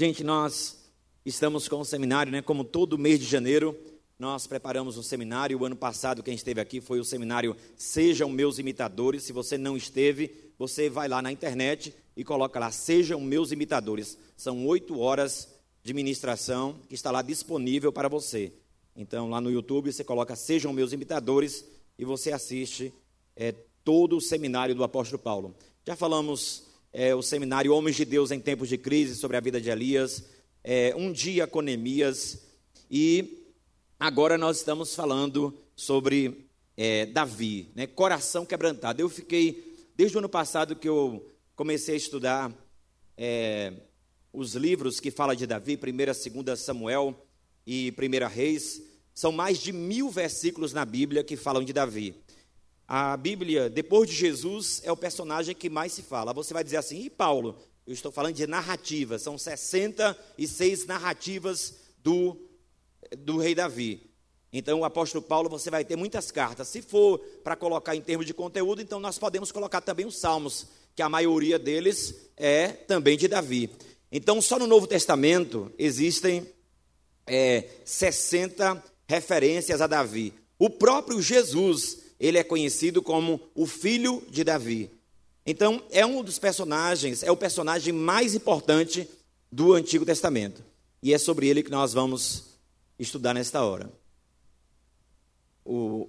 Gente, nós estamos com um seminário, né? Como todo mês de janeiro, nós preparamos um seminário. O ano passado, quem esteve aqui foi o seminário Sejam Meus Imitadores. Se você não esteve, você vai lá na internet e coloca lá Sejam Meus Imitadores. São oito horas de ministração que está lá disponível para você. Então, lá no YouTube, você coloca Sejam Meus Imitadores e você assiste é, todo o seminário do apóstolo Paulo. Já falamos é, o seminário Homens de Deus em Tempos de Crise sobre a vida de Elias, é, Um Dia com Neemias, e agora nós estamos falando sobre é, Davi, né, coração quebrantado. Eu fiquei, desde o ano passado que eu comecei a estudar é, os livros que falam de Davi, 1 e 2 Samuel e 1 Reis, são mais de mil versículos na Bíblia que falam de Davi. A Bíblia, depois de Jesus, é o personagem que mais se fala. Você vai dizer assim, e Paulo? Eu estou falando de narrativas, são 66 narrativas do, do rei Davi. Então, o apóstolo Paulo, você vai ter muitas cartas. Se for para colocar em termos de conteúdo, então nós podemos colocar também os salmos, que a maioria deles é também de Davi. Então, só no Novo Testamento existem é, 60 referências a Davi. O próprio Jesus, ele é conhecido como o filho de Davi. Então, é um dos personagens, é o personagem mais importante do Antigo Testamento. E é sobre ele que nós vamos estudar nesta hora. O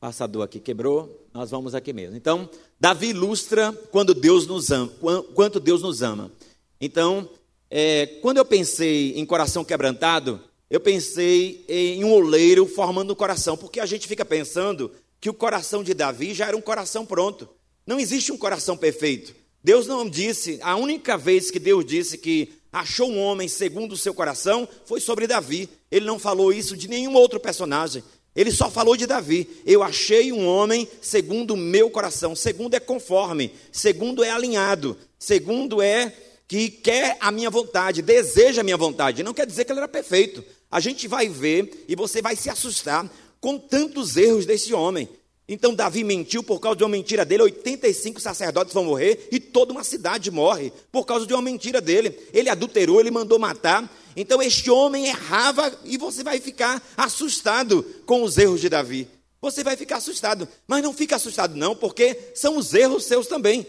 passador aqui quebrou, nós vamos aqui mesmo. Então, Davi ilustra quando Deus nos ama, quanto Deus nos ama. Então, é, quando eu pensei em coração quebrantado, eu pensei em um oleiro formando um coração, porque a gente fica pensando que o coração de Davi já era um coração pronto. Não existe um coração perfeito. Deus não disse, a única vez que Deus disse que achou um homem segundo o seu coração foi sobre Davi. Ele não falou isso de nenhum outro personagem. Ele só falou de Davi. Eu achei um homem segundo o meu coração. Segundo é conforme. Segundo é alinhado. Segundo é que quer a minha vontade, deseja a minha vontade. Não quer dizer que ele era perfeito. A gente vai ver e você vai se assustar com tantos erros desse homem. Então Davi mentiu por causa de uma mentira dele, 85 sacerdotes vão morrer e toda uma cidade morre por causa de uma mentira dele. Ele adulterou, ele mandou matar. Então este homem errava e você vai ficar assustado com os erros de Davi. Você vai ficar assustado, mas não fica assustado não, porque são os erros seus também.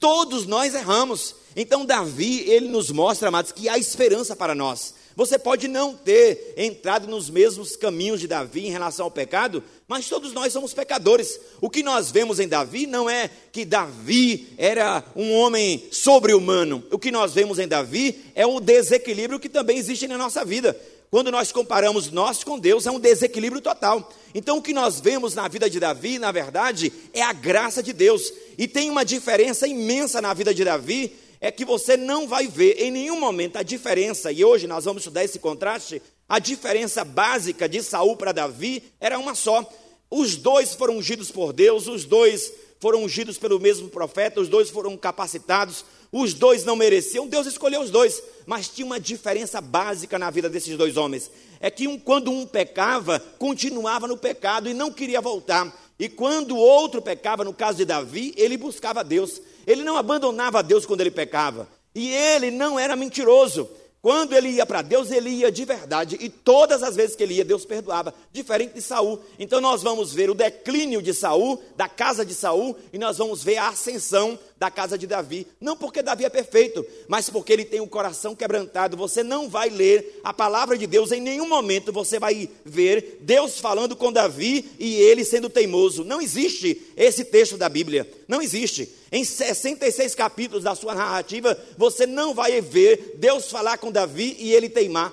Todos nós erramos. Então Davi, ele nos mostra, amados, que há esperança para nós. Você pode não ter entrado nos mesmos caminhos de Davi em relação ao pecado, mas todos nós somos pecadores. O que nós vemos em Davi não é que Davi era um homem sobre-humano. O que nós vemos em Davi é o desequilíbrio que também existe na nossa vida. Quando nós comparamos nós com Deus, é um desequilíbrio total. Então, o que nós vemos na vida de Davi, na verdade, é a graça de Deus. E tem uma diferença imensa na vida de Davi é que você não vai ver em nenhum momento a diferença, e hoje nós vamos estudar esse contraste, a diferença básica de Saul para Davi era uma só. Os dois foram ungidos por Deus, os dois foram ungidos pelo mesmo profeta, os dois foram capacitados, os dois não mereciam, Deus escolheu os dois, mas tinha uma diferença básica na vida desses dois homens. É que um, quando um pecava, continuava no pecado e não queria voltar. E quando o outro pecava, no caso de Davi, ele buscava Deus. Ele não abandonava Deus quando ele pecava. E ele não era mentiroso. Quando ele ia para Deus, ele ia de verdade, e todas as vezes que ele ia, Deus perdoava, diferente de Saul. Então nós vamos ver o declínio de Saul, da casa de Saul, e nós vamos ver a ascensão da casa de Davi. Não porque Davi é perfeito, mas porque ele tem o um coração quebrantado. Você não vai ler a palavra de Deus em nenhum momento você vai ver Deus falando com Davi e ele sendo teimoso. Não existe esse texto da Bíblia. Não existe. Em 66 capítulos da sua narrativa, você não vai ver Deus falar com Davi e ele teimar.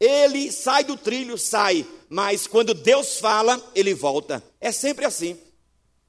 Ele sai do trilho, sai, mas quando Deus fala, ele volta. É sempre assim.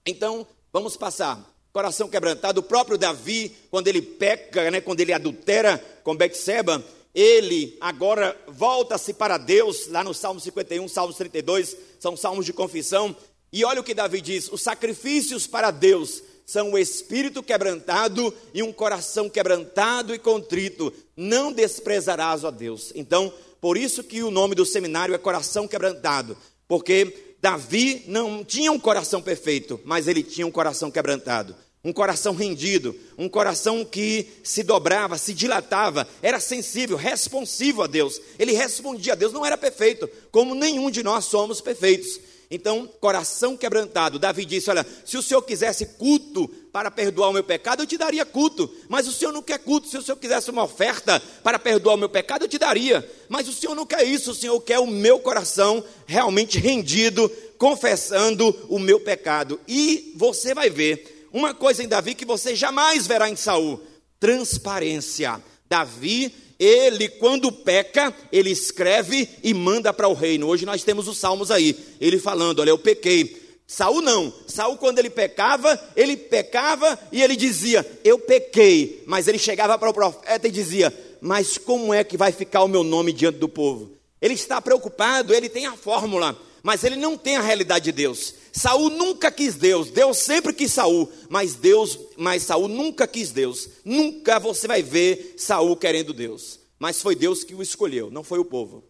Então, vamos passar coração quebrantado. O próprio Davi, quando ele peca, né, quando ele adultera com Betseba, ele agora volta-se para Deus, lá no Salmo 51, Salmo 32, são salmos de confissão. E olha o que Davi diz: os sacrifícios para Deus são o espírito quebrantado e um coração quebrantado e contrito. Não desprezarás, ó Deus. Então, por isso que o nome do seminário é Coração Quebrantado, porque Davi não tinha um coração perfeito, mas ele tinha um coração quebrantado. um coração rendido, um coração que se dobrava, se dilatava, era sensível, responsivo a Deus. Ele respondia a Deus, não era perfeito, como nenhum de nós somos perfeitos. Então, coração quebrantado. Davi disse: Olha, se o Senhor quisesse culto para perdoar o meu pecado, eu te daria culto. Mas o Senhor não quer culto. Se o Senhor quisesse uma oferta para perdoar o meu pecado, eu te daria. Mas o Senhor não quer isso. O Senhor quer o meu coração realmente rendido, confessando o meu pecado. E você vai ver uma coisa em Davi que você jamais verá em Saul: transparência. Davi ele, quando peca, ele escreve e manda para o reino. Hoje nós temos os salmos aí, ele falando: Olha, eu pequei. Saul não. Saul, quando ele pecava, ele pecava e ele dizia: Eu pequei. Mas ele chegava para o profeta e dizia: Mas como é que vai ficar o meu nome diante do povo? Ele está preocupado, ele tem a fórmula, mas ele não tem a realidade de Deus. Saul nunca quis Deus, Deus sempre quis Saul, mas Deus, mas Saul nunca quis Deus. Nunca você vai ver Saul querendo Deus. Mas foi Deus que o escolheu, não foi o povo.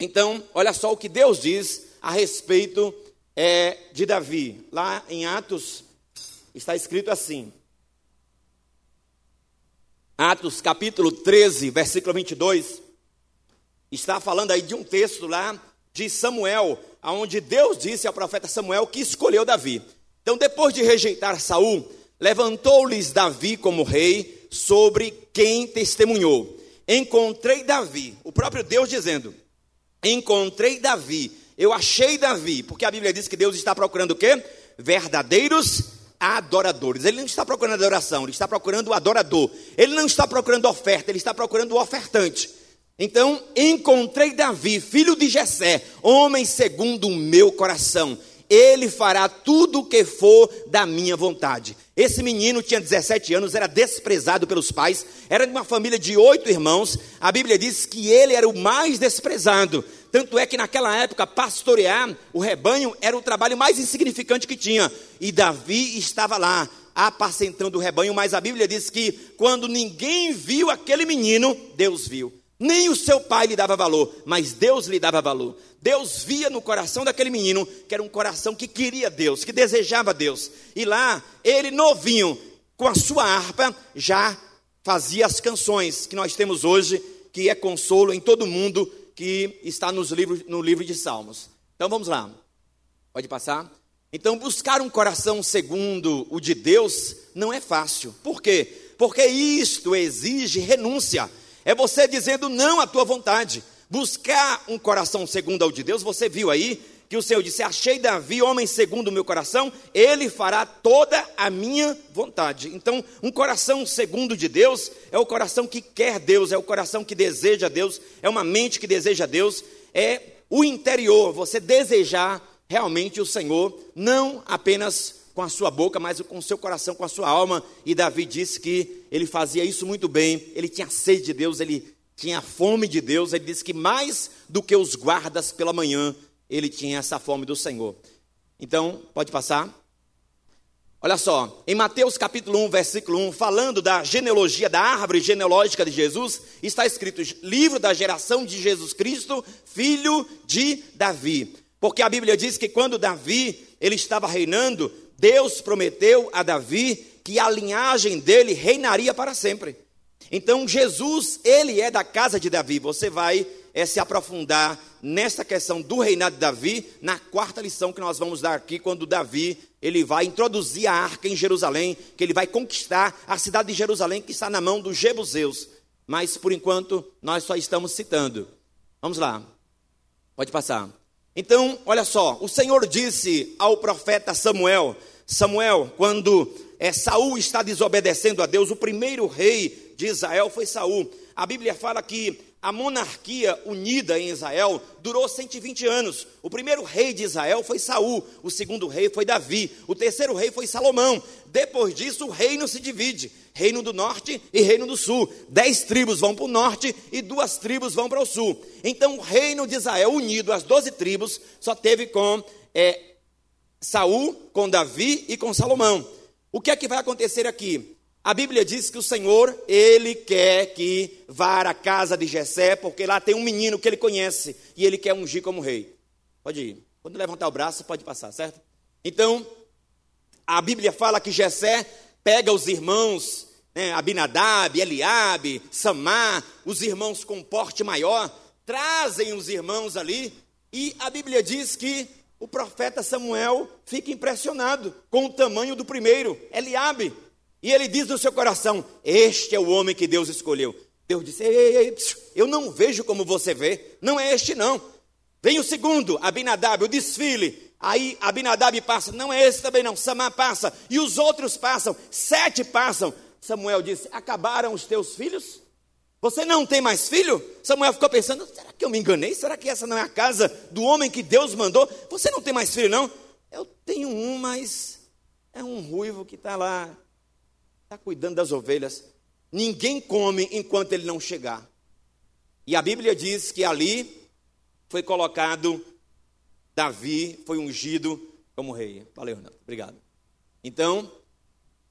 Então, olha só o que Deus diz a respeito é, de Davi. Lá em Atos está escrito assim. Atos capítulo 13, versículo 22, está falando aí de um texto lá de Samuel, aonde Deus disse ao profeta Samuel que escolheu Davi. Então, depois de rejeitar Saul, levantou-lhes Davi como rei sobre quem testemunhou. Encontrei Davi, o próprio Deus dizendo: Encontrei Davi, eu achei Davi, porque a Bíblia diz que Deus está procurando o quê? Verdadeiros adoradores. Ele não está procurando adoração, ele está procurando o adorador. Ele não está procurando oferta, ele está procurando o ofertante. Então encontrei Davi, filho de Jessé, homem segundo o meu coração. Ele fará tudo o que for da minha vontade. Esse menino tinha 17 anos, era desprezado pelos pais, era de uma família de oito irmãos. A Bíblia diz que ele era o mais desprezado. Tanto é que naquela época, pastorear o rebanho era o trabalho mais insignificante que tinha. E Davi estava lá, apacentando o rebanho, mas a Bíblia diz que quando ninguém viu aquele menino, Deus viu. Nem o seu pai lhe dava valor, mas Deus lhe dava valor. Deus via no coração daquele menino que era um coração que queria Deus, que desejava Deus. E lá, ele novinho, com a sua harpa, já fazia as canções que nós temos hoje, que é consolo em todo mundo que está nos livros, no livro de Salmos. Então vamos lá. Pode passar? Então, buscar um coração segundo o de Deus não é fácil. Por quê? Porque isto exige renúncia é você dizendo não à tua vontade. Buscar um coração segundo ao de Deus, você viu aí que o Senhor disse: Achei Davi, homem segundo o meu coração, ele fará toda a minha vontade. Então, um coração segundo de Deus é o coração que quer Deus, é o coração que deseja Deus, é uma mente que deseja Deus, é o interior, você desejar realmente o Senhor, não apenas com a sua boca, mas com o seu coração, com a sua alma. E Davi disse que ele fazia isso muito bem, ele tinha sede de Deus, ele tinha fome de Deus. Ele disse que mais do que os guardas pela manhã, ele tinha essa fome do Senhor. Então, pode passar. Olha só, em Mateus capítulo 1, versículo 1, falando da genealogia, da árvore genealógica de Jesus, está escrito: livro da geração de Jesus Cristo, filho de Davi. Porque a Bíblia diz que quando Davi ele estava reinando, Deus prometeu a Davi que a linhagem dele reinaria para sempre. Então Jesus, ele é da casa de Davi. Você vai é, se aprofundar nessa questão do reinado de Davi na quarta lição que nós vamos dar aqui, quando Davi ele vai introduzir a arca em Jerusalém, que ele vai conquistar a cidade de Jerusalém que está na mão dos jebuseus. Mas por enquanto nós só estamos citando. Vamos lá. Pode passar. Então, olha só, o Senhor disse ao profeta Samuel: Samuel, quando é, Saul está desobedecendo a Deus, o primeiro rei de Israel foi Saul. A Bíblia fala que a monarquia unida em Israel durou 120 anos. O primeiro rei de Israel foi Saul, o segundo rei foi Davi, o terceiro rei foi Salomão. Depois disso, o reino se divide: reino do norte e reino do sul. Dez tribos vão para o norte e duas tribos vão para o sul. Então, o reino de Israel unido, as doze tribos, só teve com é, Saul, com Davi e com Salomão. O que é que vai acontecer aqui? A Bíblia diz que o Senhor, ele quer que vá à casa de Jessé, porque lá tem um menino que ele conhece e ele quer ungir como rei. Pode ir. Quando levantar o braço, pode passar, certo? Então, a Bíblia fala que Jessé pega os irmãos, né, Abinadab, Eliabe, Samar, os irmãos com porte maior, trazem os irmãos ali, e a Bíblia diz que o profeta Samuel fica impressionado com o tamanho do primeiro, Eliabe. E ele diz no seu coração: Este é o homem que Deus escolheu. Deus disse: ei, ei, ei, Eu não vejo como você vê, não é este não. Vem o segundo, Abinadab, o desfile. Aí Abinadab passa, não é esse também não. Samar passa, e os outros passam, sete passam. Samuel disse: Acabaram os teus filhos? Você não tem mais filho? Samuel ficou pensando: será que eu me enganei? Será que essa não é a casa do homem que Deus mandou? Você não tem mais filho, não? Eu tenho um, mas é um ruivo que está lá, está cuidando das ovelhas. Ninguém come enquanto ele não chegar. E a Bíblia diz que ali foi colocado Davi, foi ungido como rei. Valeu, Renato. Obrigado. Então,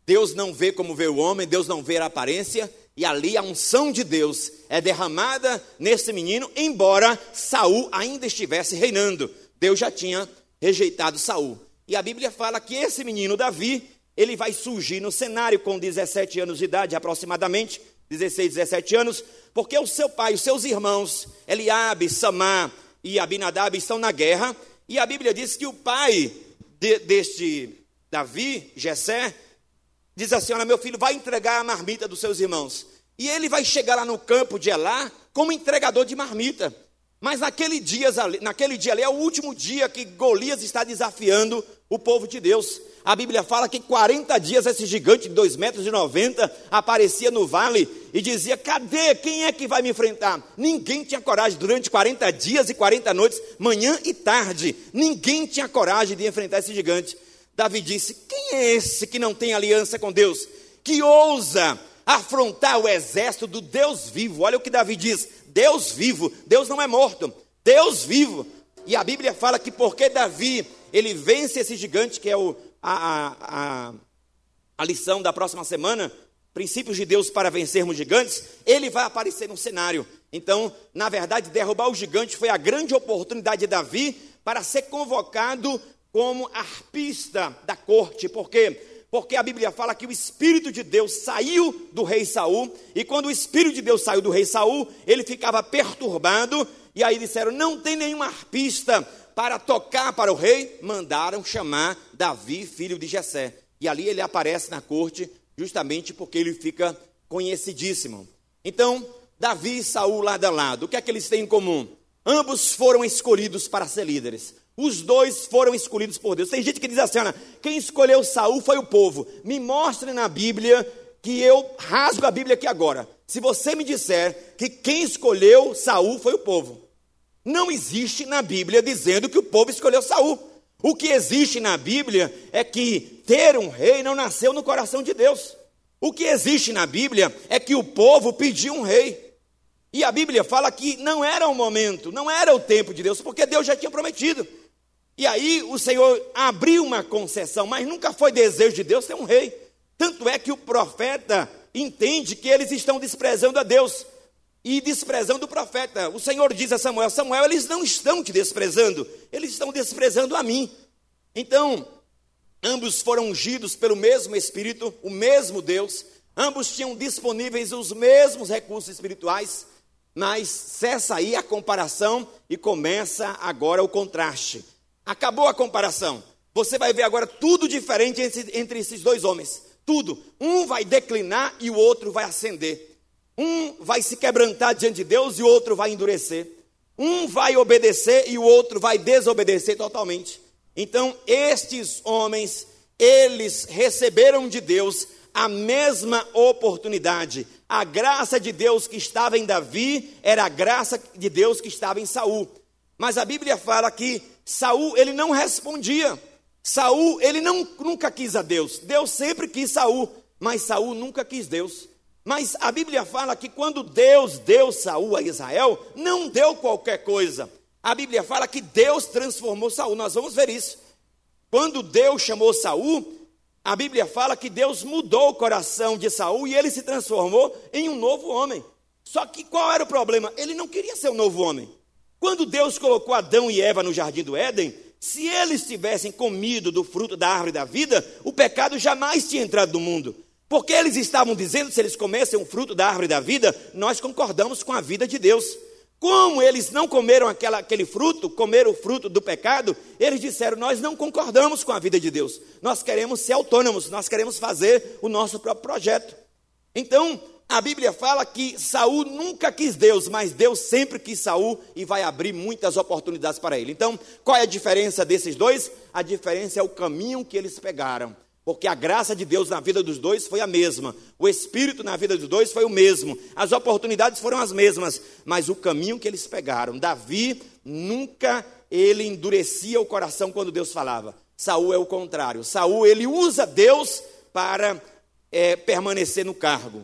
Deus não vê como vê o homem, Deus não vê a aparência, e ali a unção de Deus é derramada nesse menino, embora Saul ainda estivesse reinando. Deus já tinha rejeitado Saul. E a Bíblia fala que esse menino Davi, ele vai surgir no cenário com 17 anos de idade aproximadamente, 16, 17 anos, porque o seu pai, os seus irmãos, Eliabe, Samar e Abinadab estão na guerra, e a Bíblia diz que o pai de, deste Davi, Jessé, diz assim: Olha, meu filho, vai entregar a marmita dos seus irmãos. E ele vai chegar lá no campo de Elá como entregador de marmita. Mas naquele dia, naquele dia ali é o último dia que Golias está desafiando o povo de Deus. A Bíblia fala que 40 dias esse gigante de 2,90 metros e 90 aparecia no vale e dizia: Cadê? Quem é que vai me enfrentar? Ninguém tinha coragem durante 40 dias e 40 noites, manhã e tarde. Ninguém tinha coragem de enfrentar esse gigante. Davi disse: Quem é esse que não tem aliança com Deus? Que ousa afrontar o exército do Deus vivo? Olha o que Davi diz: Deus vivo, Deus não é morto, Deus vivo. E a Bíblia fala que porque Davi ele vence esse gigante, que é o, a, a, a lição da próxima semana, princípios de Deus para vencermos gigantes, ele vai aparecer no cenário. Então, na verdade, derrubar o gigante foi a grande oportunidade de Davi para ser convocado como arpista da corte, porque porque a Bíblia fala que o espírito de Deus saiu do rei Saul, e quando o espírito de Deus saiu do rei Saul, ele ficava perturbado, e aí disseram: "Não tem nenhum arpista para tocar para o rei". Mandaram chamar Davi, filho de Jessé. E ali ele aparece na corte, justamente porque ele fica conhecidíssimo. Então, Davi e Saul lado a lado, o que é que eles têm em comum? Ambos foram escolhidos para ser líderes. Os dois foram escolhidos por Deus. Tem gente que diz assim: Ana, quem escolheu Saul foi o povo. Me mostre na Bíblia que eu rasgo a Bíblia aqui agora. Se você me disser que quem escolheu Saul foi o povo. Não existe na Bíblia dizendo que o povo escolheu Saul. O que existe na Bíblia é que ter um rei não nasceu no coração de Deus. O que existe na Bíblia é que o povo pediu um rei. E a Bíblia fala que não era o momento, não era o tempo de Deus, porque Deus já tinha prometido. E aí o Senhor abriu uma concessão, mas nunca foi desejo de Deus ter um rei. Tanto é que o profeta entende que eles estão desprezando a Deus e desprezando o profeta. O Senhor diz a Samuel: Samuel, eles não estão te desprezando, eles estão desprezando a mim. Então, ambos foram ungidos pelo mesmo Espírito, o mesmo Deus, ambos tinham disponíveis os mesmos recursos espirituais, mas cessa aí a comparação e começa agora o contraste. Acabou a comparação. Você vai ver agora tudo diferente entre, esses dois homens. Tudo. Um vai declinar e o outro vai ascender. Um vai se quebrantar diante de Deus e o outro vai endurecer. Um vai obedecer e o outro vai desobedecer totalmente. Então, estes homens, eles receberam de Deus a mesma oportunidade. A graça de Deus que estava em Davi era a graça de Deus que estava em Saul. Mas a Bíblia fala que Saul, ele não respondia. Saul, ele não, nunca quis a Deus. Deus sempre quis Saul, mas Saul nunca quis Deus. Mas a Bíblia fala que quando Deus deu Saul a Israel, não deu qualquer coisa. A Bíblia fala que Deus transformou Saul. Nós vamos ver isso. Quando Deus chamou Saul, a Bíblia fala que Deus mudou o coração de Saul e ele se transformou em um novo homem. Só que qual era o problema? Ele não queria ser um novo homem. Quando Deus colocou Adão e Eva no jardim do Éden, Se eles tivessem comido do fruto da árvore da vida, o pecado jamais tinha entrado no mundo. Porque eles estavam dizendo, se eles comessem o fruto da árvore da vida, nós concordamos com a vida de Deus. Como eles não comeram aquela, aquele fruto, comeram o fruto do pecado, eles disseram: Nós não concordamos com a vida de Deus, nós queremos ser autônomos, nós queremos fazer o nosso próprio projeto. Então, a Bíblia fala que Saul nunca quis Deus, mas Deus sempre quis Saul e vai abrir muitas oportunidades para ele. Então, qual é a diferença desses dois? A diferença é o caminho que eles pegaram. Porque a graça de Deus na vida dos dois foi a mesma, o Espírito na vida dos dois foi o mesmo, as oportunidades foram as mesmas, mas o caminho que eles pegaram, Davi nunca ele endurecia o coração quando Deus falava. Saul é o contrário. Saul ele usa Deus para é, permanecer no cargo.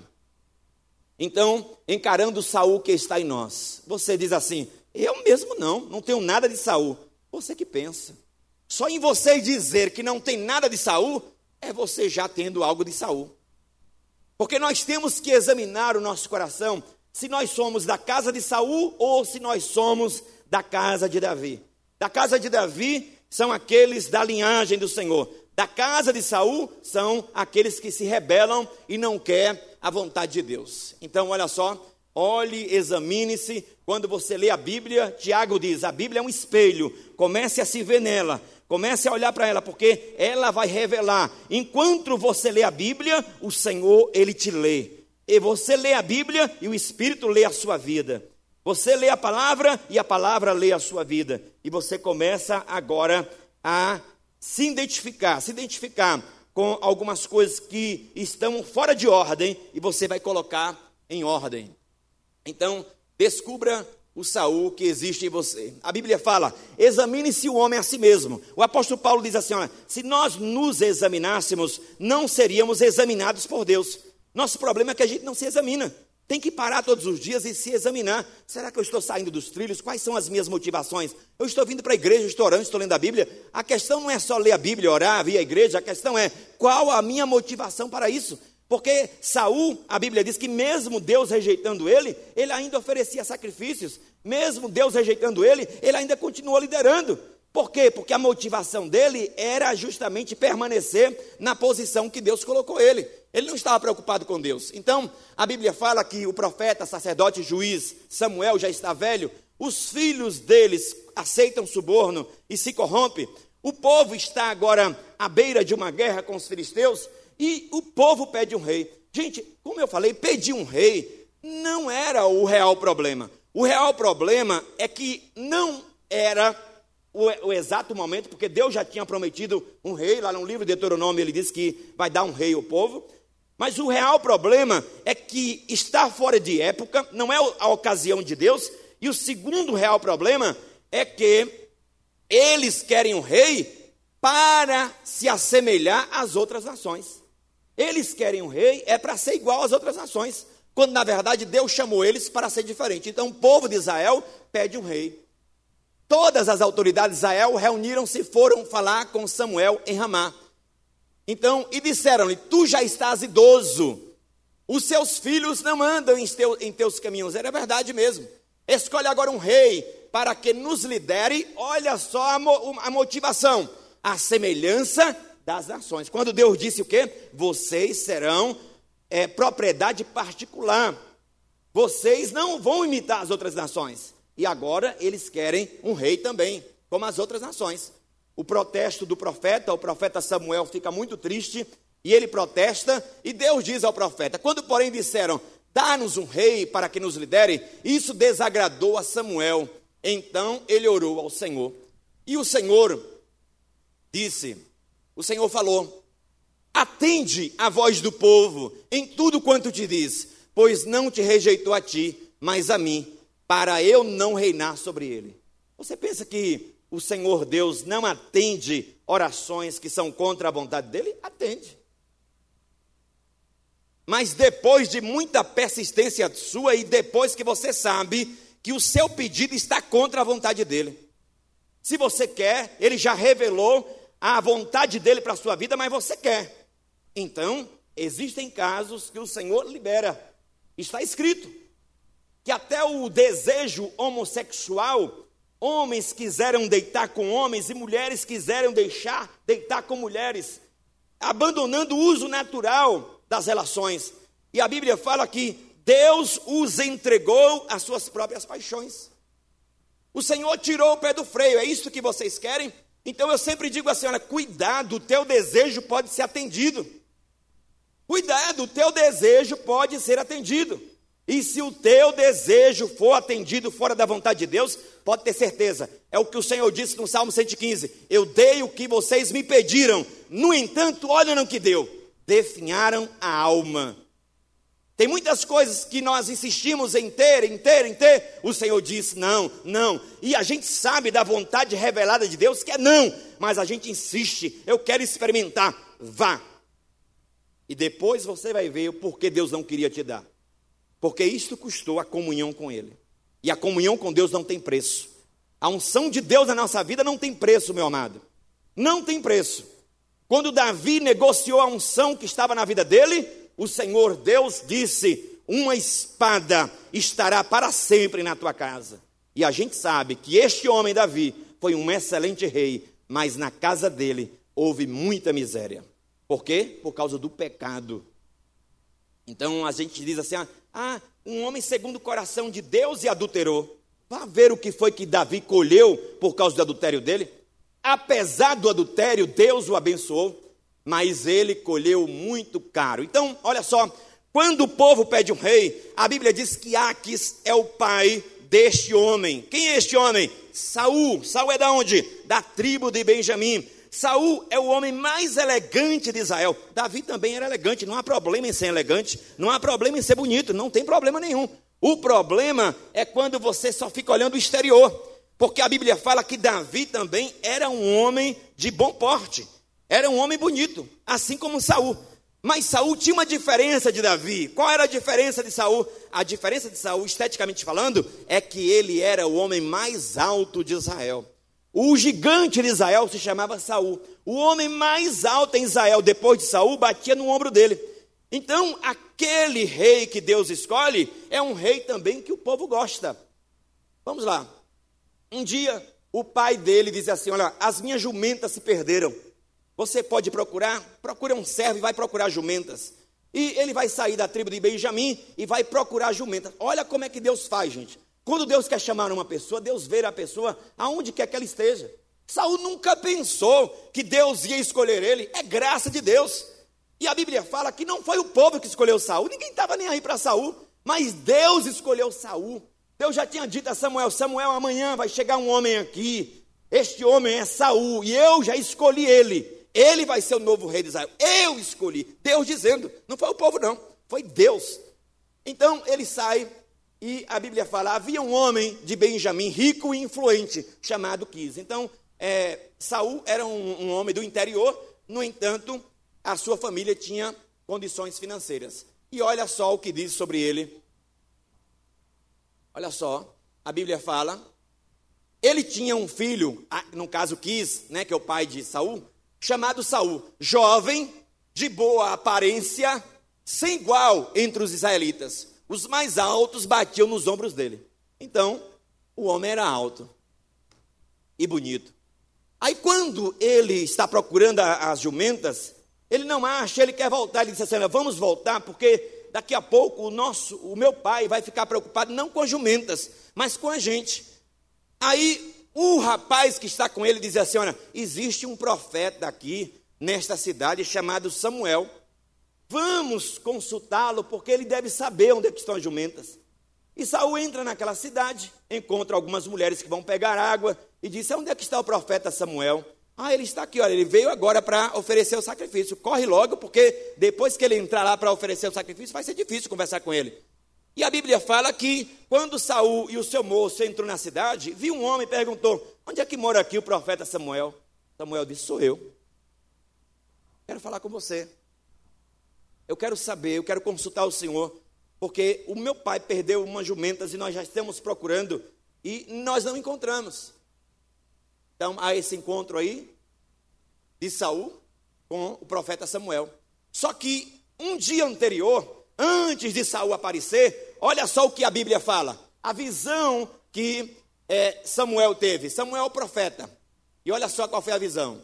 Então, encarando Saul que está em nós, você diz assim: eu mesmo não, não tenho nada de Saul. Você que pensa. Só em você dizer que não tem nada de Saul, é você já tendo algo de Saul. Porque nós temos que examinar o nosso coração se nós somos da casa de Saul ou se nós somos da casa de Davi. Da casa de Davi são aqueles da linhagem do Senhor. Da casa de Saul são aqueles que se rebelam e não quer a vontade de Deus. Então, olha só, olhe, examine-se. Quando você lê a Bíblia, Tiago diz: a Bíblia é um espelho, comece a se ver nela. Comece a olhar para ela, porque ela vai revelar. Enquanto você lê a Bíblia, o Senhor, Ele te lê. E você lê a Bíblia e o Espírito lê a sua vida. Você lê a palavra e a palavra lê a sua vida. E você começa agora a se identificar, se identificar com algumas coisas que estão fora de ordem e você vai colocar em ordem. Então, descubra o Saul que existe em você. A Bíblia fala: examine-se o homem a si mesmo. O apóstolo Paulo diz assim: olha, se nós nos examinássemos, não seríamos examinados por Deus. Nosso problema é que a gente não se examina. Tem que parar todos os dias e se examinar. Será que eu estou saindo dos trilhos? Quais são as minhas motivações? Eu estou vindo para a igreja, estou orando, estou lendo a Bíblia. A questão não é só ler a Bíblia, orar, vir à igreja. A questão é qual a minha motivação para isso? Porque Saul, a Bíblia diz que mesmo Deus rejeitando ele, ele ainda oferecia sacrifícios. Mesmo Deus rejeitando ele, ele ainda continuou liderando. Por quê? Porque a motivação dele era justamente permanecer na posição que Deus colocou ele. Ele não estava preocupado com Deus. Então, a Bíblia fala que o profeta, sacerdote, juiz Samuel já está velho, os filhos deles aceitam suborno e se corrompe. O povo está agora à beira de uma guerra com os filisteus e o povo pede um rei. Gente, como eu falei, pedir um rei não era o real problema. O real problema é que não era o, o, exato momento, porque Deus já tinha prometido um rei, lá no livro de Deuteronômio ele diz que vai dar um rei ao povo. Mas o real problema é que está fora de época, não é a ocasião de Deus. E o segundo real problema é que eles querem um rei para se assemelhar às outras nações. Eles querem um rei é para ser igual às outras nações, quando na verdade Deus chamou eles para ser diferente. Então o povo de Israel pede um rei. Todas as autoridades de Israel reuniram-se e foram falar com Samuel em Ramá. Então, e disseram-lhe: Tu já estás idoso, os seus filhos não andam em, teu, em teus caminhos. Era verdade mesmo. Escolhe agora um rei para que nos lidere. Olha só a, mo, a motivação, a semelhança das nações. Quando Deus disse o quê? Vocês serão é, propriedade particular. Vocês não vão imitar as outras nações. E agora eles querem um rei também, como as outras nações. O protesto do profeta, o profeta Samuel fica muito triste e ele protesta. E Deus diz ao profeta: quando, porém, disseram, dá-nos um rei para que nos lidere, isso desagradou a Samuel. Então ele orou ao Senhor. E o Senhor disse: o Senhor falou: Atende a voz do povo em tudo quanto te diz, pois não te rejeitou a ti, mas a mim, para eu não reinar sobre ele. Você pensa que o Senhor Deus não atende orações que são contra a vontade dele? Atende. Mas depois de muita persistência sua e depois que você sabe que o seu pedido está contra a vontade dele. Se você quer, ele já revelou a vontade dele para a sua vida, mas você quer. Então, existem casos que o Senhor libera. Está escrito que até o desejo homossexual Homens quiseram deitar com homens e mulheres quiseram deixar deitar com mulheres, abandonando o uso natural das relações. E a Bíblia fala que Deus os entregou às suas próprias paixões. O Senhor tirou o pé do freio, é isso que vocês querem? Então eu sempre digo assim: olha, cuidado, o teu desejo pode ser atendido. Cuidado, o teu desejo pode ser atendido. E se o teu desejo for atendido fora da vontade de Deus, pode ter certeza, é o que o Senhor disse no Salmo 115: Eu dei o que vocês me pediram, no entanto, olha no que deu, definharam a alma. Tem muitas coisas que nós insistimos em ter, em ter, em ter. O Senhor disse não, não. E a gente sabe da vontade revelada de Deus que é não, mas a gente insiste. Eu quero experimentar. Vá. E depois você vai ver o porquê Deus não queria te dar. Porque isto custou a comunhão com Ele. E a comunhão com Deus não tem preço. A unção de Deus na nossa vida não tem preço, meu amado. Não tem preço. Quando Davi negociou a unção que estava na vida dele, o Senhor Deus disse: Uma espada estará para sempre na tua casa. E a gente sabe que este homem, Davi, foi um excelente rei, mas na casa dele houve muita miséria. Por quê? Por causa do pecado. Então a gente diz assim: ah, ah, um homem segundo o coração de Deus e adulterou. Vá ver o que foi que Davi colheu por causa do adultério dele. Apesar do adultério, Deus o abençoou, mas ele colheu muito caro. Então, olha só, quando o povo pede um rei, a Bíblia diz que Aques é o pai deste homem. Quem é este homem? Saul. Saul é da onde? Da tribo de Benjamim. Saul é o homem mais elegante de Israel. Davi também era elegante, não há problema em ser elegante, não há problema em ser bonito, não tem problema nenhum. O problema é quando você só fica olhando o exterior, porque a Bíblia fala que Davi também era um homem de bom porte, era um homem bonito, assim como Saul. Mas Saul tinha uma diferença de Davi. Qual era a diferença de Saul? A diferença de Saul, esteticamente falando, é que ele era o homem mais alto de Israel. O gigante de Israel se chamava Saul. O homem mais alto em Israel, depois de Saul, batia no ombro dele. Então, aquele rei que Deus escolhe é um rei também que o povo gosta. Vamos lá. Um dia, o pai dele disse assim: Olha, as minhas jumentas se perderam. Você pode procurar? Procura um servo e vai procurar jumentas. E ele vai sair da tribo de Benjamim e vai procurar jumentas. Olha como é que Deus faz, gente. Quando Deus quer chamar uma pessoa, Deus vê a pessoa aonde quer que ela esteja. Saul nunca pensou que Deus ia escolher ele, é graça de Deus. E a Bíblia fala que não foi o povo que escolheu Saul, ninguém estava nem aí para Saul, mas Deus escolheu Saul. Deus já tinha dito a Samuel: Samuel, amanhã vai chegar um homem aqui. Este homem é Saul, e eu já escolhi ele. Ele vai ser o novo rei de Israel. Eu escolhi. Deus dizendo, não foi o povo, não, foi Deus. Então ele sai e a Bíblia fala: havia um homem de Benjamim, rico e influente, chamado Quis. Então, é, Saul era um, um homem do interior, no entanto, a sua família tinha condições financeiras. E olha só o que diz sobre ele. Olha só, a Bíblia fala: ele tinha um filho, no caso Quis, né, que é o pai de Saul, chamado Saul, jovem, de boa aparência, sem igual entre os israelitas os mais altos batiam nos ombros dele. Então, o homem era alto e bonito. Aí, quando ele está procurando as jumentas, ele não acha, ele quer voltar. Ele diz assim: Vamos voltar, porque daqui a pouco o nosso, o meu pai vai ficar preocupado não com as jumentas, mas com a gente. Aí, o rapaz que está com ele diz assim: Olha, existe um profeta aqui nesta cidade chamado Samuel. Vamos consultá-lo, porque ele deve saber onde é estão as jumentas. E Saul entra naquela cidade, encontra algumas mulheres que vão pegar água e diz: Onde é que está o profeta Samuel? Ah, ele está aqui, olha, ele veio agora para oferecer o sacrifício. Corre logo, porque depois que ele entrar lá para oferecer o sacrifício, vai ser difícil conversar com ele. E a Bíblia fala que quando Saul e o seu moço entrou na cidade, viu um homem e perguntou: Onde é que mora aqui o profeta Samuel? Samuel disse: Sou eu. Quero falar com você. Eu quero saber, eu quero consultar o Senhor, porque o meu pai perdeu umas jumentas e nós já estamos procurando e nós não encontramos. Então, há esse encontro aí de Saul com o profeta Samuel. Só que um dia anterior, antes de Saul aparecer, olha só o que a Bíblia fala. A visão que é, Samuel teve? Samuel é o profeta. E olha só qual foi a visão.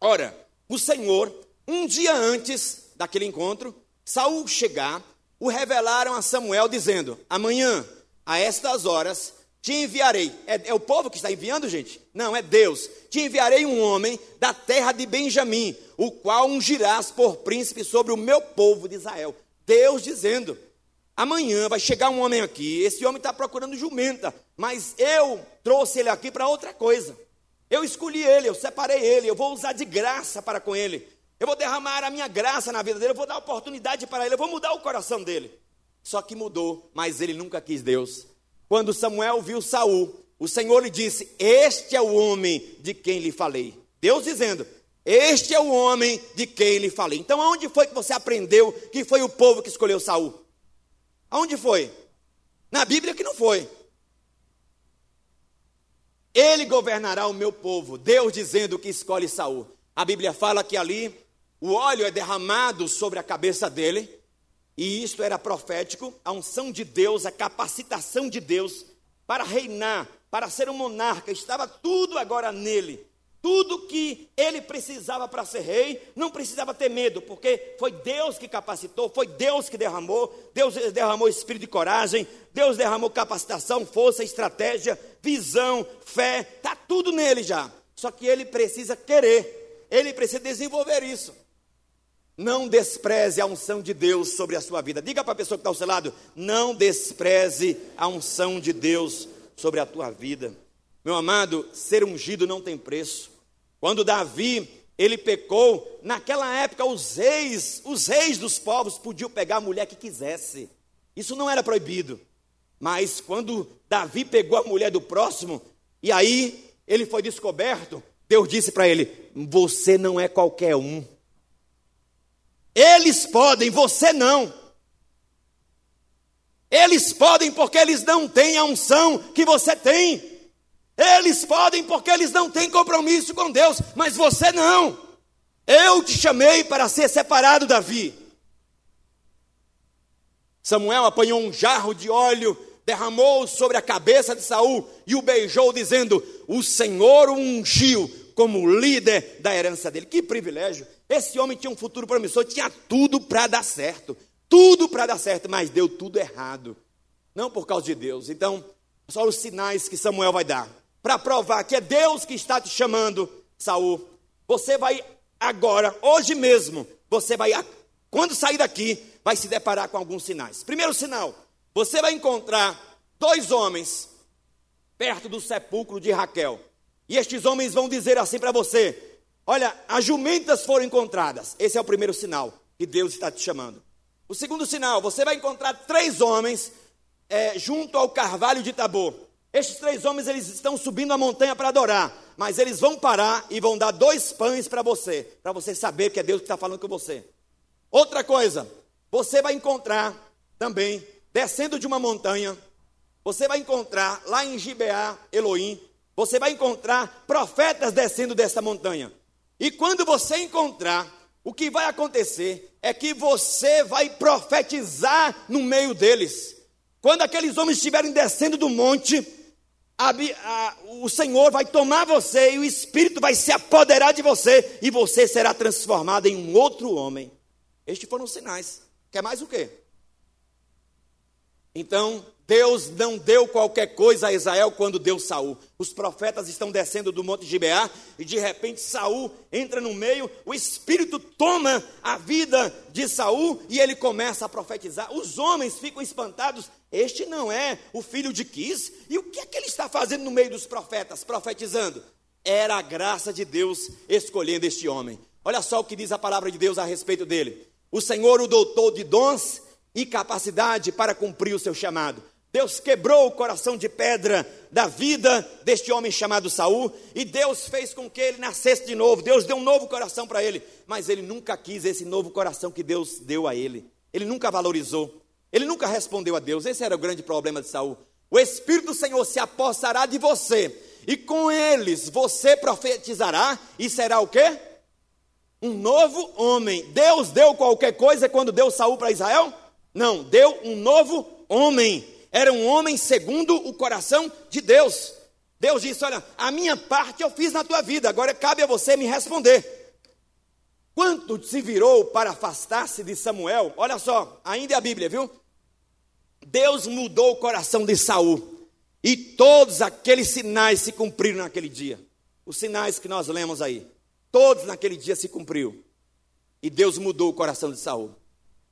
Ora, o Senhor, um dia antes daquele encontro, Saul chegar, o revelaram a Samuel dizendo: Amanhã, a estas horas, te enviarei. É, é, o povo que está enviando, gente? Não, é Deus. Te enviarei um homem da terra de Benjamim, o qual ungirás por príncipe sobre o meu povo de Israel. Deus dizendo: Amanhã vai chegar um homem aqui. Esse homem está procurando jumenta, mas eu trouxe ele aqui para outra coisa. Eu escolhi ele, eu separei ele, eu vou usar de graça para com ele. Eu vou derramar a minha graça na vida dele, eu vou dar oportunidade para ele, eu vou mudar o coração dele. Só que mudou, mas ele nunca quis Deus. Quando Samuel viu Saul, o Senhor lhe disse: Este é o homem de quem lhe falei. Deus dizendo: Este é o homem de quem lhe falei. Então, aonde foi que você aprendeu que foi o povo que escolheu Saul? Aonde foi? Na Bíblia que não foi. Ele governará o meu povo. Deus dizendo que escolhe Saul. A Bíblia fala que ali o óleo é derramado sobre a cabeça dele, e isto era profético, a unção de Deus, a capacitação de Deus para reinar, para ser um monarca, estava tudo agora nele. Tudo que ele precisava para ser rei, não precisava ter medo, porque foi Deus que capacitou, foi Deus que derramou, Deus derramou espírito de coragem, Deus derramou capacitação, força, estratégia, visão, fé, está tudo nele já. Só que ele precisa querer, ele precisa desenvolver isso. Não despreze a unção de Deus sobre a sua vida. Diga para a pessoa que está ao seu lado: não despreze a unção de Deus sobre a tua vida. Meu amado, ser ungido não tem preço. Quando Davi ele pecou, naquela época os reis, os reis dos povos podiam pegar a mulher que quisesse. Isso não era proibido. Mas quando Davi pegou a mulher do próximo, e aí ele foi descoberto, Deus disse para ele: Você não é qualquer um. Eles podem, você não. Eles podem porque eles não têm a unção que você tem. Eles podem porque eles não têm compromisso com Deus, mas você não. Eu te chamei para ser separado, Davi. Samuel apanhou um jarro de óleo, derramou sobre a cabeça de Saul e o beijou, dizendo: O Senhor o ungiu como líder da herança dele. Que privilégio! Esse homem tinha um futuro promissor, tinha tudo para dar certo, tudo para dar certo, mas deu tudo errado. Não por causa de Deus. Então, só os sinais que Samuel vai dar para provar que é Deus que está te chamando, Saul. Você vai agora, hoje mesmo, você vai quando sair daqui, vai se deparar com alguns sinais. Primeiro sinal, você vai encontrar dois homens perto do sepulcro de Raquel. E estes homens vão dizer assim para você: Olha, as jumentas foram encontradas. Esse é o primeiro sinal que Deus está te chamando. O segundo sinal, você vai encontrar três homens é, junto ao carvalho de Tabor. Estes três homens eles estão subindo a montanha para adorar, mas eles vão parar e vão dar dois pães para você, para você saber que é Deus que está falando com você. Outra coisa, você vai encontrar também descendo de uma montanha, você vai encontrar lá em Gibeá, Elohim, você vai encontrar profetas descendo dessa montanha. E quando você encontrar, o que vai acontecer é que você vai profetizar no meio deles. Quando aqueles homens estiverem descendo do monte, a, a, o Senhor vai tomar você e o Espírito vai se apoderar de você e você será transformado em um outro homem. Estes foram os sinais. Quer mais o quê? Então, Deus não deu qualquer coisa a Israel quando deu Saul. Os profetas estão descendo do monte Gibeá e de repente Saul entra no meio, o espírito toma a vida de Saul e ele começa a profetizar. Os homens ficam espantados. Este não é o filho de Quis? E o que é que ele está fazendo no meio dos profetas, profetizando? Era a graça de Deus escolhendo este homem. Olha só o que diz a palavra de Deus a respeito dele. O Senhor o doutor de dons e capacidade para cumprir o seu chamado. Deus quebrou o coração de pedra da vida deste homem chamado Saul e Deus fez com que ele nascesse de novo. Deus deu um novo coração para ele, mas ele nunca quis esse novo coração que Deus deu a ele. Ele nunca valorizou. Ele nunca respondeu a Deus. Esse era o grande problema de Saul. O Espírito do Senhor se apossará de você e com eles você profetizará e será o quê? Um novo homem. Deus deu qualquer coisa quando deu Saul para Israel? Não, deu um novo homem era um homem segundo o coração de Deus. Deus disse: Olha, a minha parte eu fiz na tua vida, agora cabe a você me responder. Quanto se virou para afastar-se de Samuel? Olha só, ainda é a Bíblia, viu? Deus mudou o coração de Saul. E todos aqueles sinais se cumpriram naquele dia. Os sinais que nós lemos aí. Todos naquele dia se cumpriu. E Deus mudou o coração de Saul.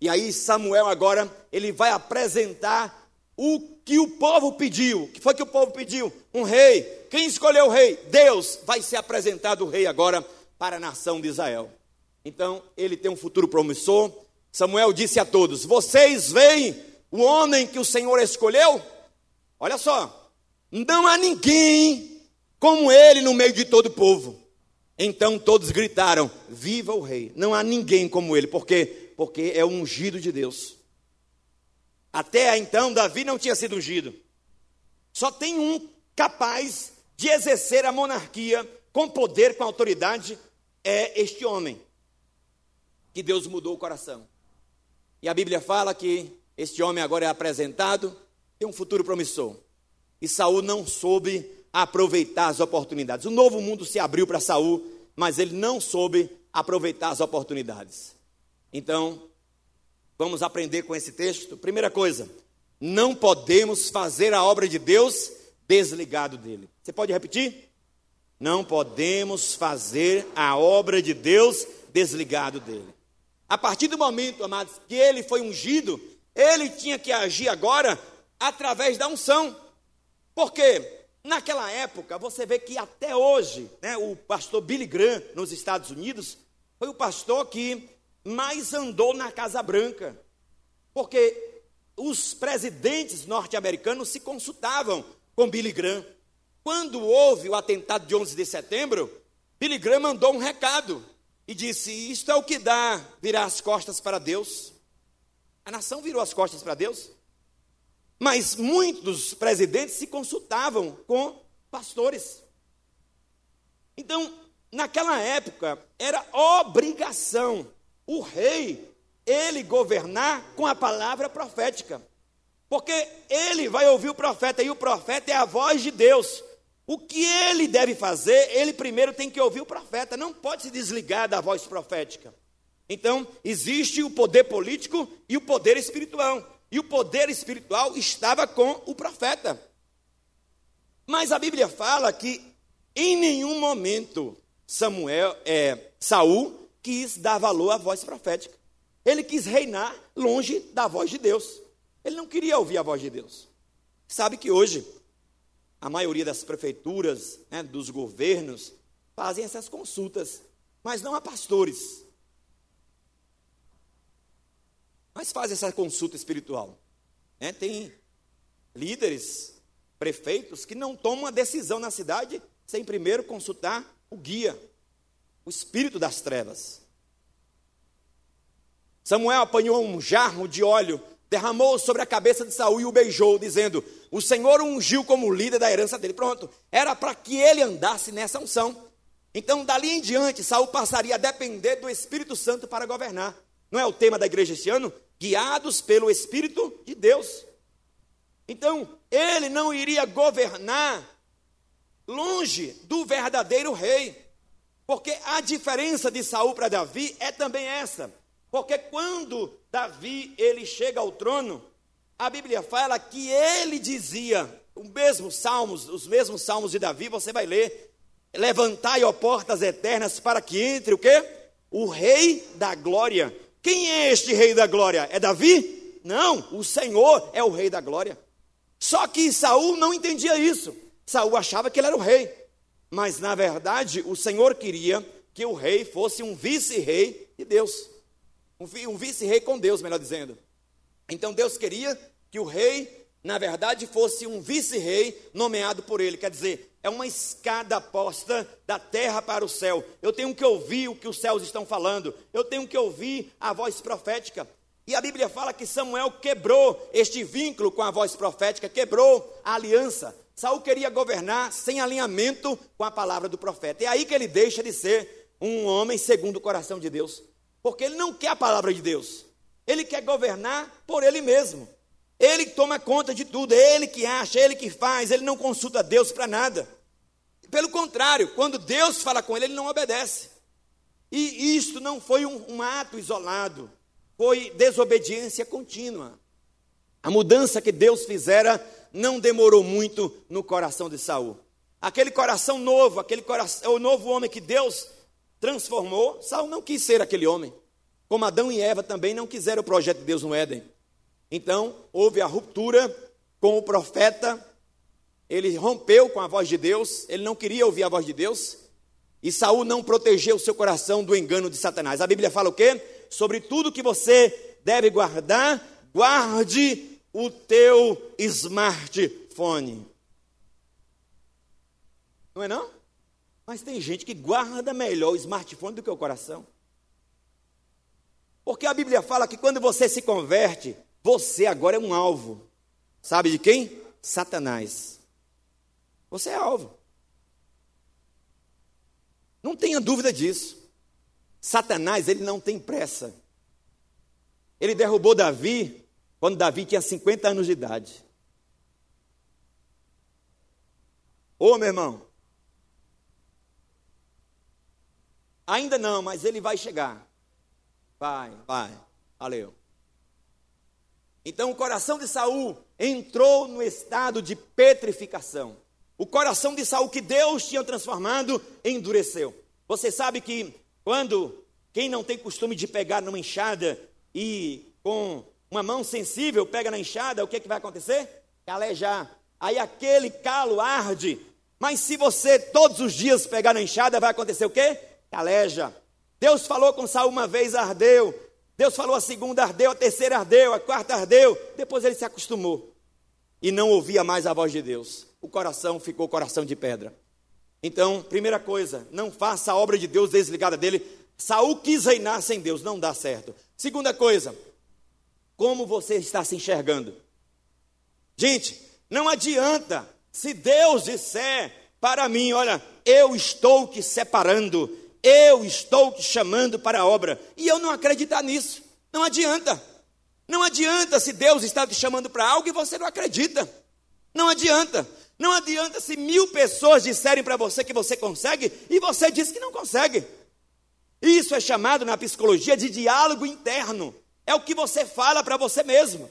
E aí Samuel agora, ele vai apresentar o que o povo pediu. O que foi que o povo pediu? Um rei. Quem escolheu o rei? Deus. Vai ser apresentado o rei agora para a nação de Israel. Então, ele tem um futuro promissor. Samuel disse a todos: Vocês veem o homem que o Senhor escolheu? Olha só, não há ninguém como ele no meio de todo o povo. Então todos gritaram: Viva o rei! Não há ninguém como ele, porque porque é o ungido de Deus. Até então Davi não tinha sido ungido. Só tem um capaz de exercer a monarquia com poder, com autoridade, é este homem. Que Deus mudou o coração. E a Bíblia fala que este homem agora é apresentado, tem um futuro promissor. E Saul não soube aproveitar as oportunidades. O novo mundo se abriu para Saul, mas ele não soube aproveitar as oportunidades. Então, vamos aprender com esse texto. Primeira coisa, não podemos fazer a obra de Deus desligado dele. Você pode repetir? Não podemos fazer a obra de Deus desligado dele. A partir do momento, amados, que ele foi ungido, ele tinha que agir agora através da unção. Porque naquela época, você vê que até hoje, né, o pastor Billy Graham, nos Estados Unidos, foi o pastor que mais andou na Casa Branca. Porque os presidentes norte-americanos se consultavam com Billy Graham. Quando houve o atentado de 11 de setembro, Billy Graham mandou um recado e disse: Isto é o que dá virar as costas para Deus. A nação virou as costas para Deus. Mas muitos presidentes se consultavam com pastores. Então, naquela época, era obrigação o rei ele governar com a palavra profética. Porque ele vai ouvir o profeta e o profeta é a voz de Deus. O que ele deve fazer, ele primeiro tem que ouvir o profeta, não pode se desligar da voz profética. Então, existe o poder político e o poder espiritual. E o poder espiritual estava com o profeta. Mas a Bíblia fala que em nenhum momento Samuel, é, Saul quis dar valor à voz profética. Ele quis reinar longe da voz de Deus. Ele não queria ouvir a voz de Deus. Sabe que hoje a maioria das prefeituras, né, dos governos, fazem essas consultas, mas não a pastores. Mas fazem essa consulta espiritual. Né? Tem líderes, prefeitos, que não tomam a decisão na cidade sem primeiro consultar o guia, o espírito das trevas. Samuel apanhou um jarro de óleo derramou sobre a cabeça de Saul e o beijou, dizendo: O Senhor ungiu como líder da herança dele. Pronto, era para que ele andasse nessa unção. Então, dali em diante, Saul passaria a depender do Espírito Santo para governar. Não é o tema da igreja este ano? Guiados pelo Espírito de Deus. Então, ele não iria governar longe do verdadeiro rei. Porque a diferença de Saul para Davi é também essa. Porque quando Davi ele chega ao trono, a Bíblia fala que ele dizia, os mesmos salmos, os mesmos salmos de Davi, você vai ler, levantai, ó portas eternas, para que entre o quê? O rei da glória. Quem é este rei da glória? É Davi? Não, o Senhor é o rei da glória. Só que Saul não entendia isso. Saul achava que ele era o rei. Mas na verdade, o Senhor queria que o rei fosse um vice-rei de Deus. Um vice-rei com Deus, melhor dizendo. Então Deus queria que o rei, na verdade, fosse um vice-rei nomeado por ele. Quer dizer, é uma escada posta da terra para o céu. Eu tenho que ouvir o que os céus estão falando. Eu tenho que ouvir a voz profética. E a Bíblia fala que Samuel quebrou este vínculo com a voz profética, quebrou a aliança. Saul queria governar sem alinhamento com a palavra do profeta. É aí que ele deixa de ser um homem segundo o coração de Deus porque ele não quer a palavra de Deus. Ele quer governar por ele mesmo. Ele toma conta de tudo, é ele que acha, é ele que faz, ele não consulta Deus para nada. Pelo contrário, quando Deus fala com ele, ele não obedece. E isto não foi um, um ato isolado, foi desobediência contínua. A mudança que Deus fizera não demorou muito no coração de Saul. Aquele coração novo, aquele coração, o novo homem que Deus transformou, Saul não quis ser aquele homem. Como Adão e Eva também não quiseram o projeto de Deus no Éden. Então, houve a ruptura com o profeta, ele rompeu com a voz de Deus, ele não queria ouvir a voz de Deus, e Saul não protegeu o seu coração do engano de Satanás. A Bíblia fala o quê? Sobre tudo que você deve guardar, guarde o teu smartphone. Não é não? Mas tem gente que guarda melhor o smartphone do que o coração. Porque a Bíblia fala que quando você se converte, você agora é um alvo. Sabe de quem? Satanás. Você é alvo. Não tenha dúvida disso. Satanás, ele não tem pressa. Ele derrubou Davi quando Davi tinha 50 anos de idade. Ô, meu irmão. Ainda não, mas ele vai chegar. Vai, vai. Valeu. Então o coração de Saul entrou no estado de petrificação. O coração de Saul que Deus tinha transformado endureceu. Você sabe que quando quem não tem costume de pegar numa enxada e com uma mão sensível pega na enxada, o que, é que vai acontecer? Calejar. Aí aquele calo arde. Mas se você todos os dias pegar na enxada, vai acontecer o quê? Caleja. Deus falou com Saul uma vez, ardeu. Deus falou a segunda ardeu, a terceira ardeu, a quarta ardeu. Depois ele se acostumou e não ouvia mais a voz de Deus. O coração ficou coração de pedra. Então, primeira coisa, não faça a obra de Deus desligada dele. Saul quis reinar sem Deus, não dá certo. Segunda coisa, como você está se enxergando? Gente, não adianta se Deus disser para mim, olha, eu estou te separando, eu estou te chamando para a obra, e eu não acreditar nisso. Não adianta. Não adianta se Deus está te chamando para algo e você não acredita. Não adianta. Não adianta se mil pessoas disserem para você que você consegue e você diz que não consegue. Isso é chamado na psicologia de diálogo interno. É o que você fala para você mesmo.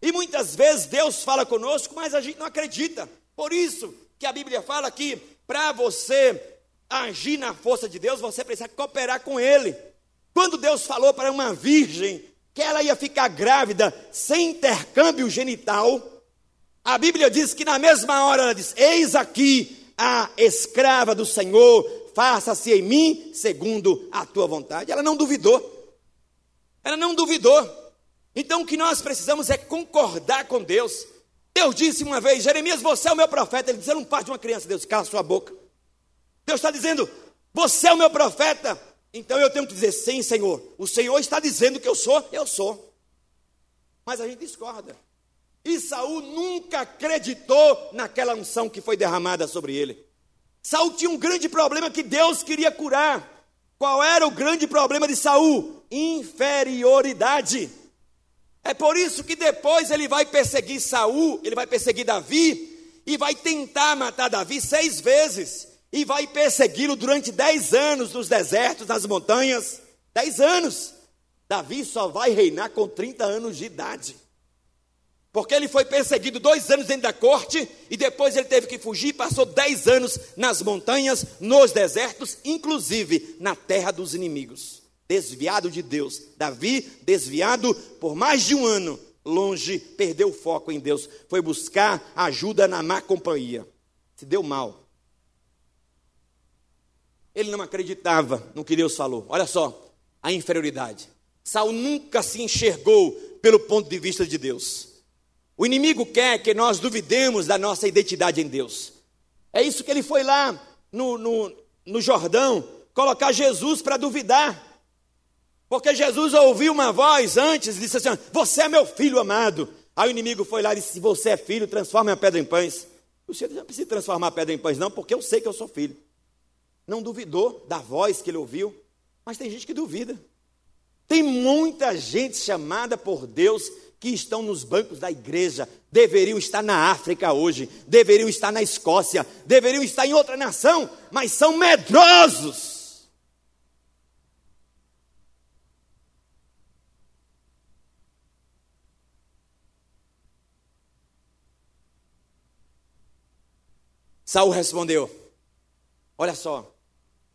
E muitas vezes Deus fala conosco, mas a gente não acredita. Por isso que a Bíblia fala que para você agir na força de Deus, você precisa cooperar com Ele. Quando Deus falou para uma virgem que ela ia ficar grávida sem intercâmbio genital, a Bíblia diz que na mesma hora ela diz: Eis aqui a escrava do Senhor, faça-se em mim segundo a tua vontade. Ela não duvidou. Ela não duvidou. Então o que nós precisamos é concordar com Deus. Deus disse uma vez: Jeremias, você é o meu profeta. Ele disse: Eu não parte de uma criança. Deus, cala sua boca. Deus está dizendo: Você é o meu profeta. Então eu tenho que dizer: Sim, Senhor. O Senhor está dizendo que eu sou, eu sou. Mas a gente discorda. E Saul nunca acreditou naquela unção que foi derramada sobre ele. Saul tinha um grande problema que Deus queria curar. Qual era o grande problema de Saul? Inferioridade. É por isso que depois ele vai perseguir Saul, ele vai perseguir Davi e vai tentar matar Davi seis vezes e vai persegui-lo durante dez anos nos desertos, nas montanhas. Dez anos. Davi só vai reinar com 30 anos de idade. Porque ele foi perseguido dois anos dentro da corte e depois ele teve que fugir, passou dez anos nas montanhas, nos desertos, inclusive na terra dos inimigos. Desviado de Deus. Davi, desviado por mais de um ano, longe, perdeu o foco em Deus. Foi buscar ajuda na má companhia. Se deu mal. Ele não acreditava no que Deus falou. Olha só, a inferioridade. Saul nunca se enxergou pelo ponto de vista de Deus. O inimigo quer que nós duvidemos da nossa identidade em Deus. É isso que ele foi lá no, no, no Jordão colocar Jesus para duvidar. Porque Jesus ouviu uma voz antes e disse assim: Você é meu filho amado. Aí o inimigo foi lá e disse: Se você é filho, transforme a pedra em pães. O Senhor não precisa transformar a pedra em pães, não, porque eu sei que eu sou filho não duvidou da voz que ele ouviu, mas tem gente que duvida. Tem muita gente chamada por Deus que estão nos bancos da igreja deveriam estar na África hoje, deveriam estar na Escócia, deveriam estar em outra nação, mas são medrosos. Saul respondeu: Olha só,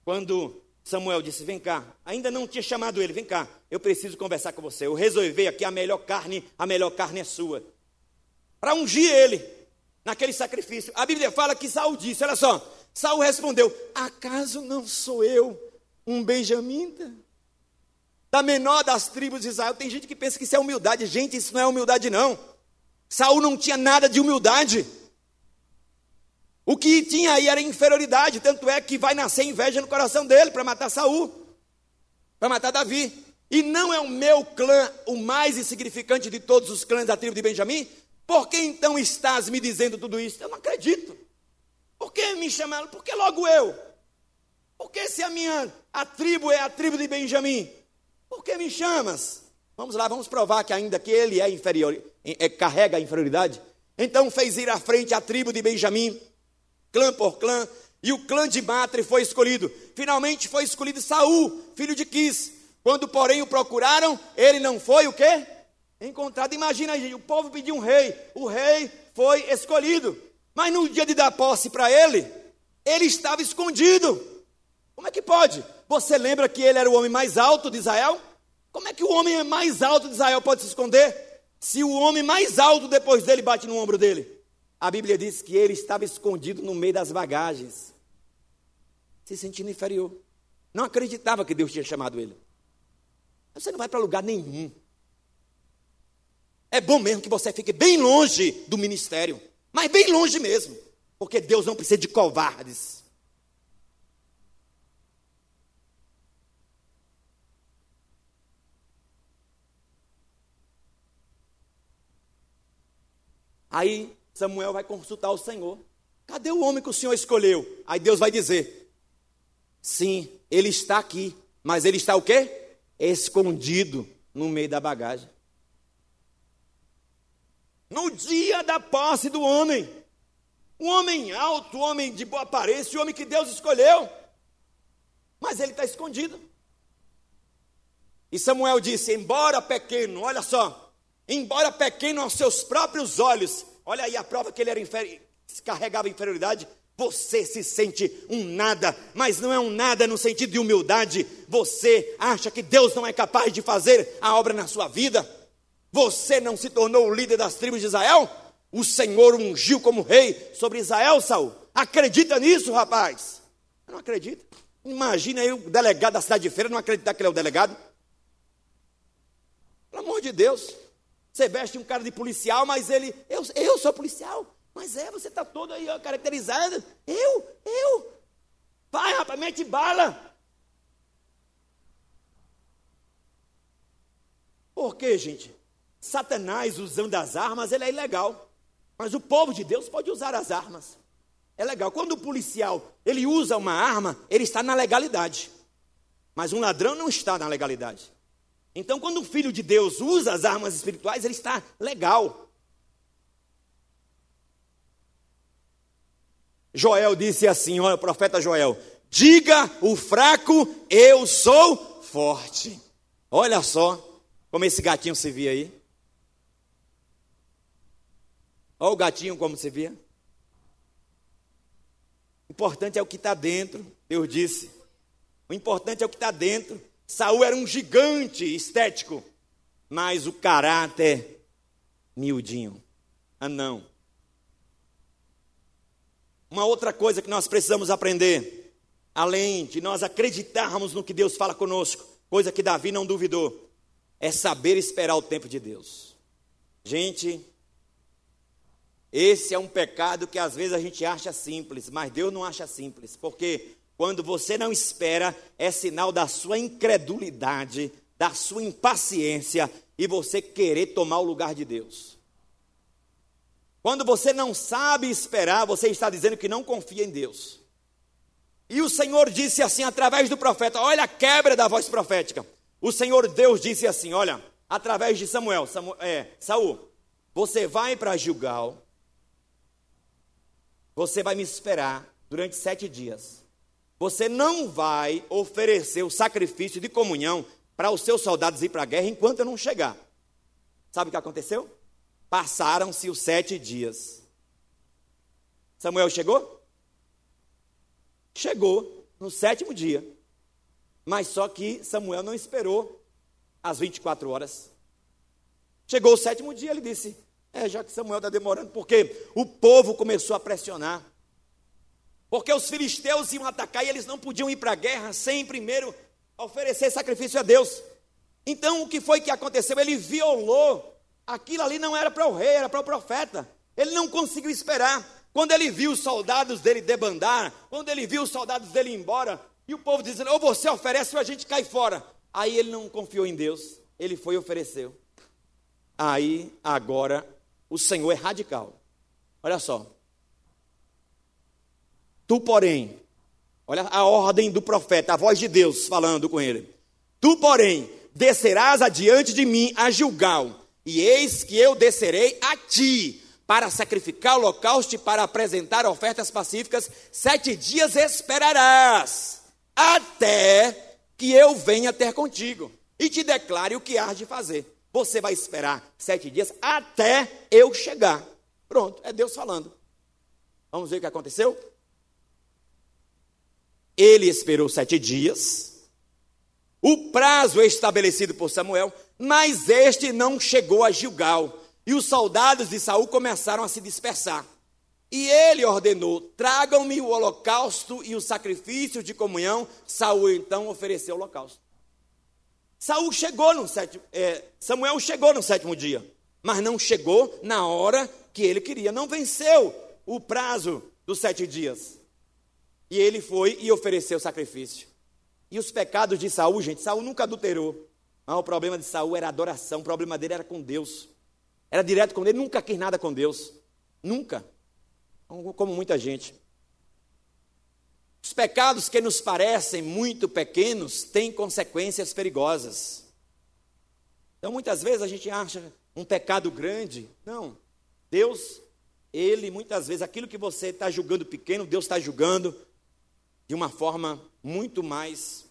quando Samuel disse: Vem cá, ainda não tinha chamado ele, vem cá, eu preciso conversar com você. Eu resolvi aqui a melhor carne, a melhor carne é sua. Para ungir ele naquele sacrifício. A Bíblia fala que Saul disse: Olha só, Saul respondeu: Acaso não sou eu um benjamita? Da menor das tribos de Israel. Tem gente que pensa que isso é humildade. Gente, isso não é humildade, não. Saul não tinha nada de humildade. O que tinha aí era inferioridade, tanto é que vai nascer inveja no coração dele para matar Saul, para matar Davi. E não é o meu clã o mais insignificante de todos os clãs da tribo de Benjamim? Por que então estás me dizendo tudo isso? Eu não acredito. Por que me chamaram? Por que logo eu? Por que se a minha a tribo é a tribo de Benjamim? Por que me chamas? Vamos lá, vamos provar que ainda que ele é inferior, é, carrega a inferioridade. Então fez ir à frente a tribo de Benjamim clã por clã, e o clã de Matre foi escolhido. Finalmente foi escolhido Saul, filho de Quis. Quando, porém, o procuraram, ele não foi o quê? Encontrado. Imagina, gente, o povo pediu um rei, o rei foi escolhido. Mas no dia de dar posse para ele, ele estava escondido. Como é que pode? Você lembra que ele era o homem mais alto de Israel? Como é que o homem mais alto de Israel pode se esconder? Se o homem mais alto depois dele bate no ombro dele. A Bíblia diz que ele estava escondido no meio das bagagens, se sentindo inferior. Não acreditava que Deus tinha chamado ele. Você não vai para lugar nenhum. É bom mesmo que você fique bem longe do ministério, mas bem longe mesmo, porque Deus não precisa de covardes. Aí Samuel vai consultar o Senhor. Cadê o homem que o Senhor escolheu? Aí Deus vai dizer: Sim, ele está aqui, mas ele está o quê? Escondido no meio da bagagem. No dia da posse do homem, um homem alto, um homem de boa aparência, o homem que Deus escolheu, mas ele está escondido. E Samuel disse: Embora pequeno, olha só, embora pequeno aos seus próprios olhos, Olha aí a prova que ele era carregava inferioridade. Você se sente um nada, mas não é um nada no sentido de humildade. Você acha que Deus não é capaz de fazer a obra na sua vida? Você não se tornou o líder das tribos de Israel? O Senhor ungiu como rei sobre Israel, Saul. Acredita nisso, rapaz? não acredita. Imagina aí o delegado da cidade de feira não acreditar que ele é o delegado. Pelo amor de Deus. Você veste um cara de policial, mas ele, eu, eu sou policial. Mas é, você está todo aí ó, caracterizado. Eu, eu. Vai, rapaz, mete bala. Por quê, gente? Satanás usando as armas, ele é ilegal. Mas o povo de Deus pode usar as armas. É legal. Quando o policial ele usa uma arma, ele está na legalidade. Mas um ladrão não está na legalidade. Então, quando o filho de Deus usa as armas espirituais, ele está legal. Joel disse assim: olha, o profeta Joel, diga o fraco, eu sou forte. Olha só como esse gatinho se via aí. Olha o gatinho como se via. O importante é o que está dentro, Deus disse. O importante é o que está dentro. Saul era um gigante estético, mas o caráter miudinho. Ah, não. Uma outra coisa que nós precisamos aprender, além de nós acreditarmos no que Deus fala conosco, coisa que Davi não duvidou, é saber esperar o tempo de Deus. Gente, esse é um pecado que às vezes a gente acha simples, mas Deus não acha simples, porque quando você não espera, é sinal da sua incredulidade, da sua impaciência e você querer tomar o lugar de Deus. Quando você não sabe esperar, você está dizendo que não confia em Deus. E o Senhor disse assim através do profeta: olha a quebra da voz profética. O Senhor Deus disse assim: olha, através de Samuel, Samuel é, Saul, você vai para Gilgal, você vai me esperar durante sete dias. Você não vai oferecer o sacrifício de comunhão para os seus soldados ir para a guerra enquanto eu não chegar. Sabe o que aconteceu? Passaram-se os sete dias. Samuel chegou? Chegou no sétimo dia. Mas só que Samuel não esperou as 24 horas. Chegou o sétimo dia, ele disse: É, já que Samuel está demorando, porque o povo começou a pressionar. Porque os filisteus iam atacar e eles não podiam ir para a guerra sem primeiro oferecer sacrifício a Deus. Então o que foi que aconteceu? Ele violou. Aquilo ali não era para o rei, era para o profeta. Ele não conseguiu esperar. Quando ele viu os soldados dele debandar, quando ele viu os soldados dele ir embora, e o povo dizendo: ou você oferece ou a gente cai fora. Aí ele não confiou em Deus, ele foi e ofereceu. Aí, agora, o Senhor é radical. Olha só. Tu, porém, olha a ordem do profeta, a voz de Deus falando com ele. Tu, porém, descerás adiante de mim a Gilgal, e eis que eu descerei a ti, para sacrificar holocausto e para apresentar ofertas pacíficas, sete dias esperarás, até que eu venha ter contigo, e te declare o que hás de fazer. Você vai esperar sete dias até eu chegar. Pronto, é Deus falando. Vamos ver o que aconteceu? Ele esperou sete dias, o prazo estabelecido por Samuel, mas este não chegou a Gilgal. E os soldados de Saul começaram a se dispersar. E ele ordenou: tragam-me o holocausto e o sacrifício de comunhão. Saul então ofereceu o holocausto. Saul chegou no sétimo, é, Samuel chegou no sétimo dia, mas não chegou na hora que ele queria. Não venceu o prazo dos sete dias. E ele foi e ofereceu o sacrifício. E os pecados de Saul, gente, Saul nunca adulterou. Mas o problema de Saul era adoração, o problema dele era com Deus. Era direto com ele, nunca quis nada com Deus. Nunca. Como muita gente. Os pecados que nos parecem muito pequenos têm consequências perigosas. Então, muitas vezes a gente acha um pecado grande. Não. Deus, Ele, muitas vezes, aquilo que você está julgando pequeno, Deus está julgando de uma forma muito mais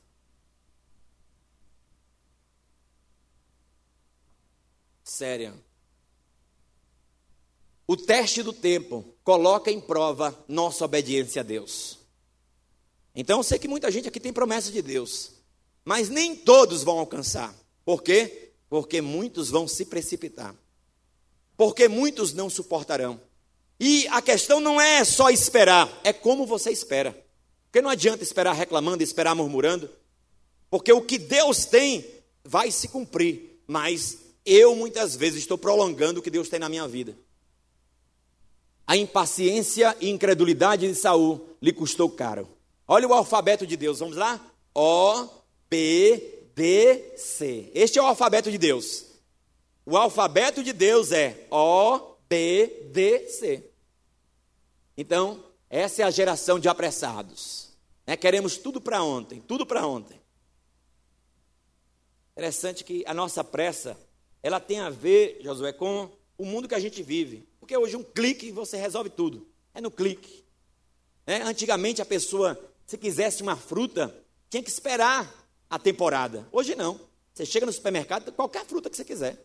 séria. O teste do tempo coloca em prova nossa obediência a Deus. Então eu sei que muita gente aqui tem promessa de Deus, mas nem todos vão alcançar. Por quê? Porque muitos vão se precipitar. Porque muitos não suportarão. E a questão não é só esperar, é como você espera. Porque não adianta esperar reclamando, esperar murmurando, porque o que Deus tem vai se cumprir, mas eu muitas vezes estou prolongando o que Deus tem na minha vida. A impaciência e incredulidade de Saul lhe custou caro. Olha o alfabeto de Deus, vamos lá? O, P, D, C. Este é o alfabeto de Deus. O alfabeto de Deus é O, B, D, C. Então, essa é a geração de apressados. Né? Queremos tudo para ontem, tudo para ontem. Interessante que a nossa pressa, ela tem a ver, Josué, com o mundo que a gente vive. Porque hoje um clique você resolve tudo. É no clique. Né? Antigamente a pessoa, se quisesse uma fruta, tinha que esperar a temporada. Hoje não. Você chega no supermercado, qualquer fruta que você quiser.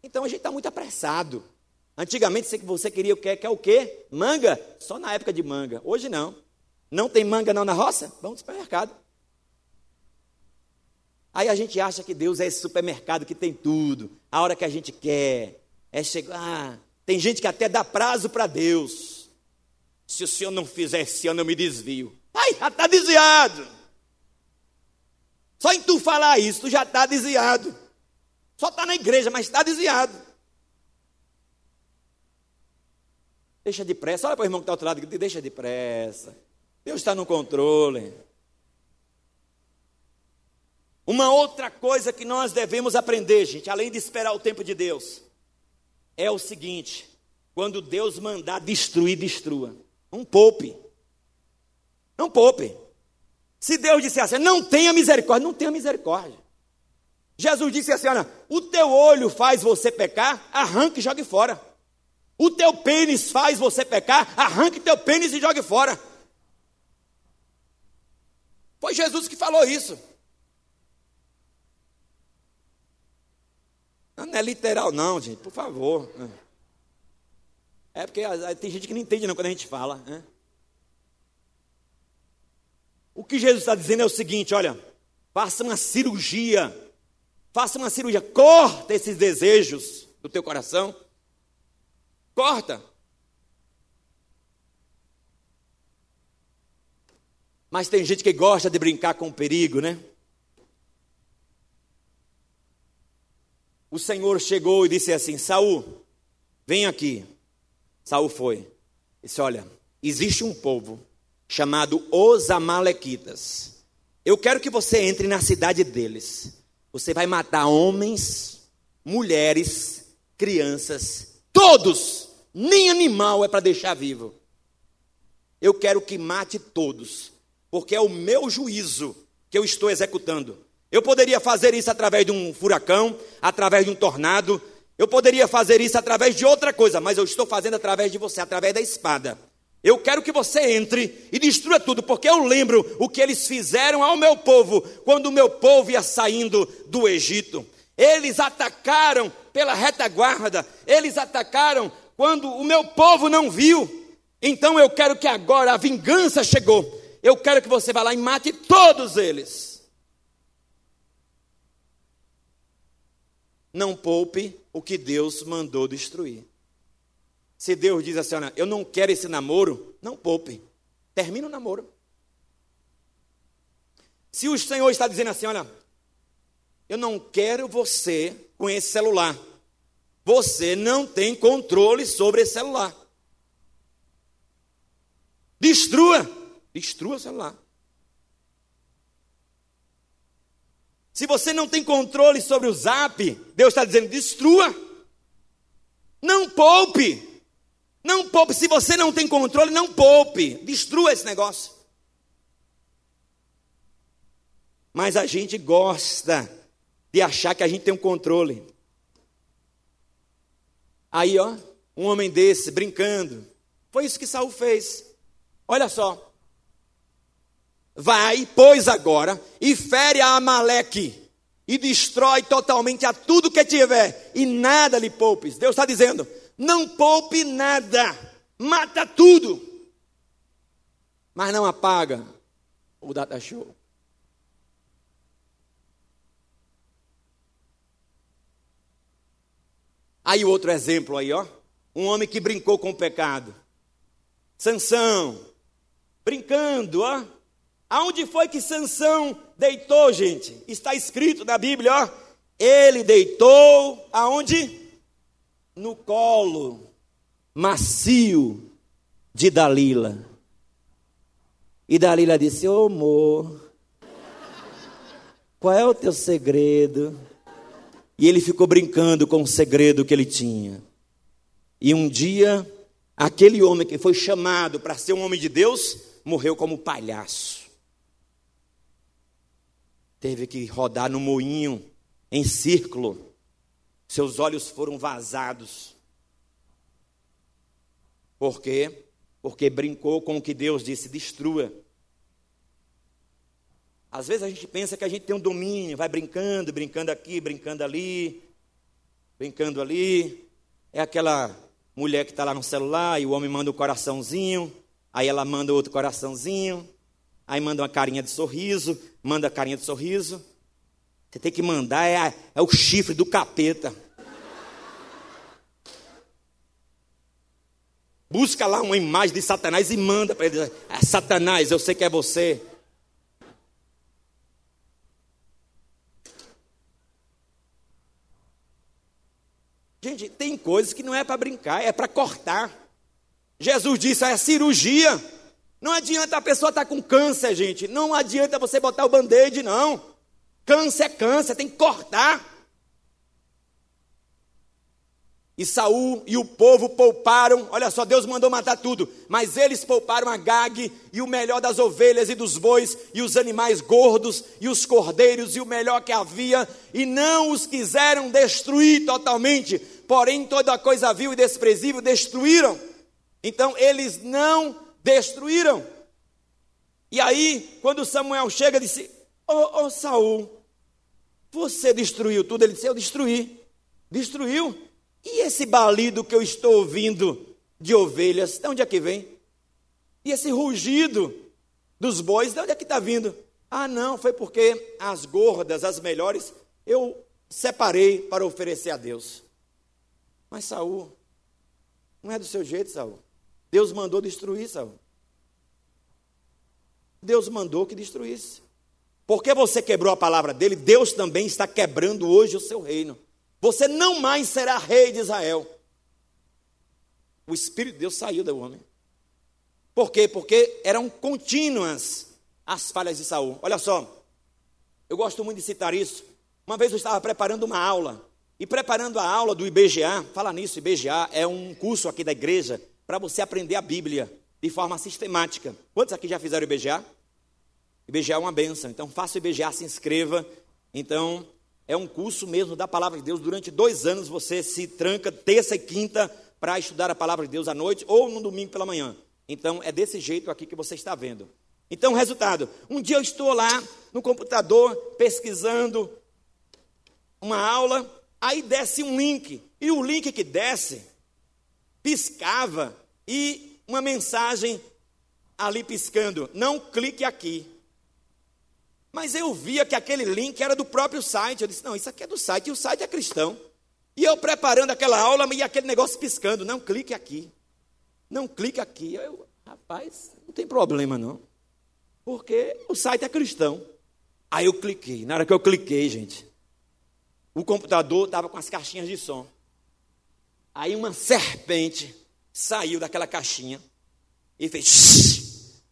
Então a gente está muito apressado. Antigamente você queria o quê? Quer o quê? Manga? Só na época de manga. Hoje não. Não tem manga não na roça? Vamos no supermercado. Aí a gente acha que Deus é esse supermercado que tem tudo, a hora que a gente quer. É chegar. Ah, tem gente que até dá prazo para Deus. Se o senhor não fizer esse ano, eu me desvio. Ai, já está desviado. Só em tu falar isso, tu já está desviado. Só está na igreja, mas está desviado. Deixa depressa. Olha para o irmão que está ao outro lado. Deixa depressa. Deus está no controle. Uma outra coisa que nós devemos aprender, gente, além de esperar o tempo de Deus, é o seguinte: quando Deus mandar destruir, destrua. Não poupe. Não poupe. Se Deus disser assim, não tenha misericórdia, não tenha misericórdia. Jesus disse assim: olha, o teu olho faz você pecar, arranque e jogue fora. O teu pênis faz você pecar, arranque teu pênis e jogue fora. Foi Jesus que falou isso. Não é literal, não, gente, por favor. É porque tem gente que não entende não quando a gente fala. Né? O que Jesus está dizendo é o seguinte: olha, faça uma cirurgia, faça uma cirurgia, corta esses desejos do teu coração, corta. Mas tem gente que gosta de brincar com o perigo, né? O Senhor chegou e disse assim: Saul, vem aqui. Saul foi. Disse: Olha, existe um povo chamado os Amalequitas. Eu quero que você entre na cidade deles. Você vai matar homens, mulheres, crianças, todos. Nem animal é para deixar vivo. Eu quero que mate todos, porque é o meu juízo que eu estou executando. Eu poderia fazer isso através de um furacão, através de um tornado, eu poderia fazer isso através de outra coisa, mas eu estou fazendo através de você, através da espada. Eu quero que você entre e destrua tudo, porque eu lembro o que eles fizeram ao meu povo quando o meu povo ia saindo do Egito. Eles atacaram pela retaguarda, eles atacaram quando o meu povo não viu. Então eu quero que agora a vingança chegou. Eu quero que você vá lá e mate todos eles. Não poupe o que Deus mandou destruir. Se Deus diz assim, olha, eu não quero esse namoro, não poupe. Termina o namoro. Se o Senhor está dizendo assim, olha, eu não quero você com esse celular. Você não tem controle sobre esse celular. Destrua. Destrua o celular. Se você não tem controle sobre o zap, Deus está dizendo: destrua. Não poupe. Não poupe. Se você não tem controle, não poupe. Destrua esse negócio. Mas a gente gosta de achar que a gente tem um controle. Aí, ó, um homem desse brincando. Foi isso que Saul fez. Olha só. Vai, pois, agora, e fere a Amaleque, e destrói totalmente a tudo que tiver, e nada lhe poupes. Deus está dizendo: não poupe nada, mata tudo, mas não apaga o data show. Aí outro exemplo aí, ó. Um homem que brincou com o pecado. Sansão, brincando, ó Aonde foi que Sansão deitou, gente? Está escrito na Bíblia, ó. Ele deitou aonde? No colo macio de Dalila. E Dalila disse: Ô oh, amor, qual é o teu segredo? E ele ficou brincando com o segredo que ele tinha. E um dia, aquele homem que foi chamado para ser um homem de Deus, morreu como palhaço teve que rodar no moinho, em círculo. Seus olhos foram vazados. Por quê? Porque brincou com o que Deus disse: destrua. Às vezes a gente pensa que a gente tem um domínio, vai brincando, brincando aqui, brincando ali, brincando ali. É aquela mulher que está lá no celular e o homem manda um coraçãozinho, aí ela manda outro coraçãozinho, aí manda uma carinha de sorriso, manda a carinha de sorriso. Você tem que mandar, é, a, é o chifre do capeta. Busca lá uma imagem de Satanás e manda para ele. É Satanás, eu sei que é você. Gente, tem coisas que não é para brincar, é para cortar. Jesus disse, é cirurgia. Não adianta a pessoa estar tá com câncer, gente. Não adianta você botar o band-aid, não. Câncer é câncer, tem que cortar. E Saul e o povo pouparam, olha só, Deus mandou matar tudo, mas eles pouparam a Gag e o melhor das ovelhas e dos bois e os animais gordos e os cordeiros e o melhor que havia, e não os quiseram destruir totalmente, porém toda coisa vil e desprezível destruíram. Então eles não destruíram. E aí, quando Samuel chega, disse: Ô oh, oh, Saul, você destruiu tudo? Ele disse: Eu destruí. Destruiu. E esse balido que eu estou ouvindo de ovelhas, de onde é que vem? E esse rugido dos bois, de onde é que está vindo? Ah, não, foi porque as gordas, as melhores, eu separei para oferecer a Deus. Mas Saul, não é do seu jeito, Saul. Deus mandou destruir, Saul. Deus mandou que destruísse. Porque você quebrou a palavra dele, Deus também está quebrando hoje o seu reino. Você não mais será rei de Israel. O Espírito de Deus saiu do homem. Por quê? Porque eram contínuas as falhas de Saul. Olha só, eu gosto muito de citar isso. Uma vez eu estava preparando uma aula, e preparando a aula do IBGA, fala nisso, IBGA é um curso aqui da igreja para você aprender a Bíblia de forma sistemática. Quantos aqui já fizeram IBGA? IBGA é uma benção, então faça o IBGA, se inscreva. Então, é um curso mesmo da palavra de Deus. Durante dois anos você se tranca terça e quinta para estudar a palavra de Deus à noite ou no domingo pela manhã. Então é desse jeito aqui que você está vendo. Então, resultado: um dia eu estou lá no computador pesquisando uma aula, aí desce um link, e o link que desce piscava e uma mensagem ali piscando: não clique aqui. Mas eu via que aquele link era do próprio site. Eu disse: não, isso aqui é do site, e o site é cristão. E eu preparando aquela aula e aquele negócio piscando: não clique aqui. Não clique aqui. Eu, rapaz, não tem problema não. Porque o site é cristão. Aí eu cliquei. Na hora que eu cliquei, gente, o computador estava com as caixinhas de som. Aí uma serpente saiu daquela caixinha e fez.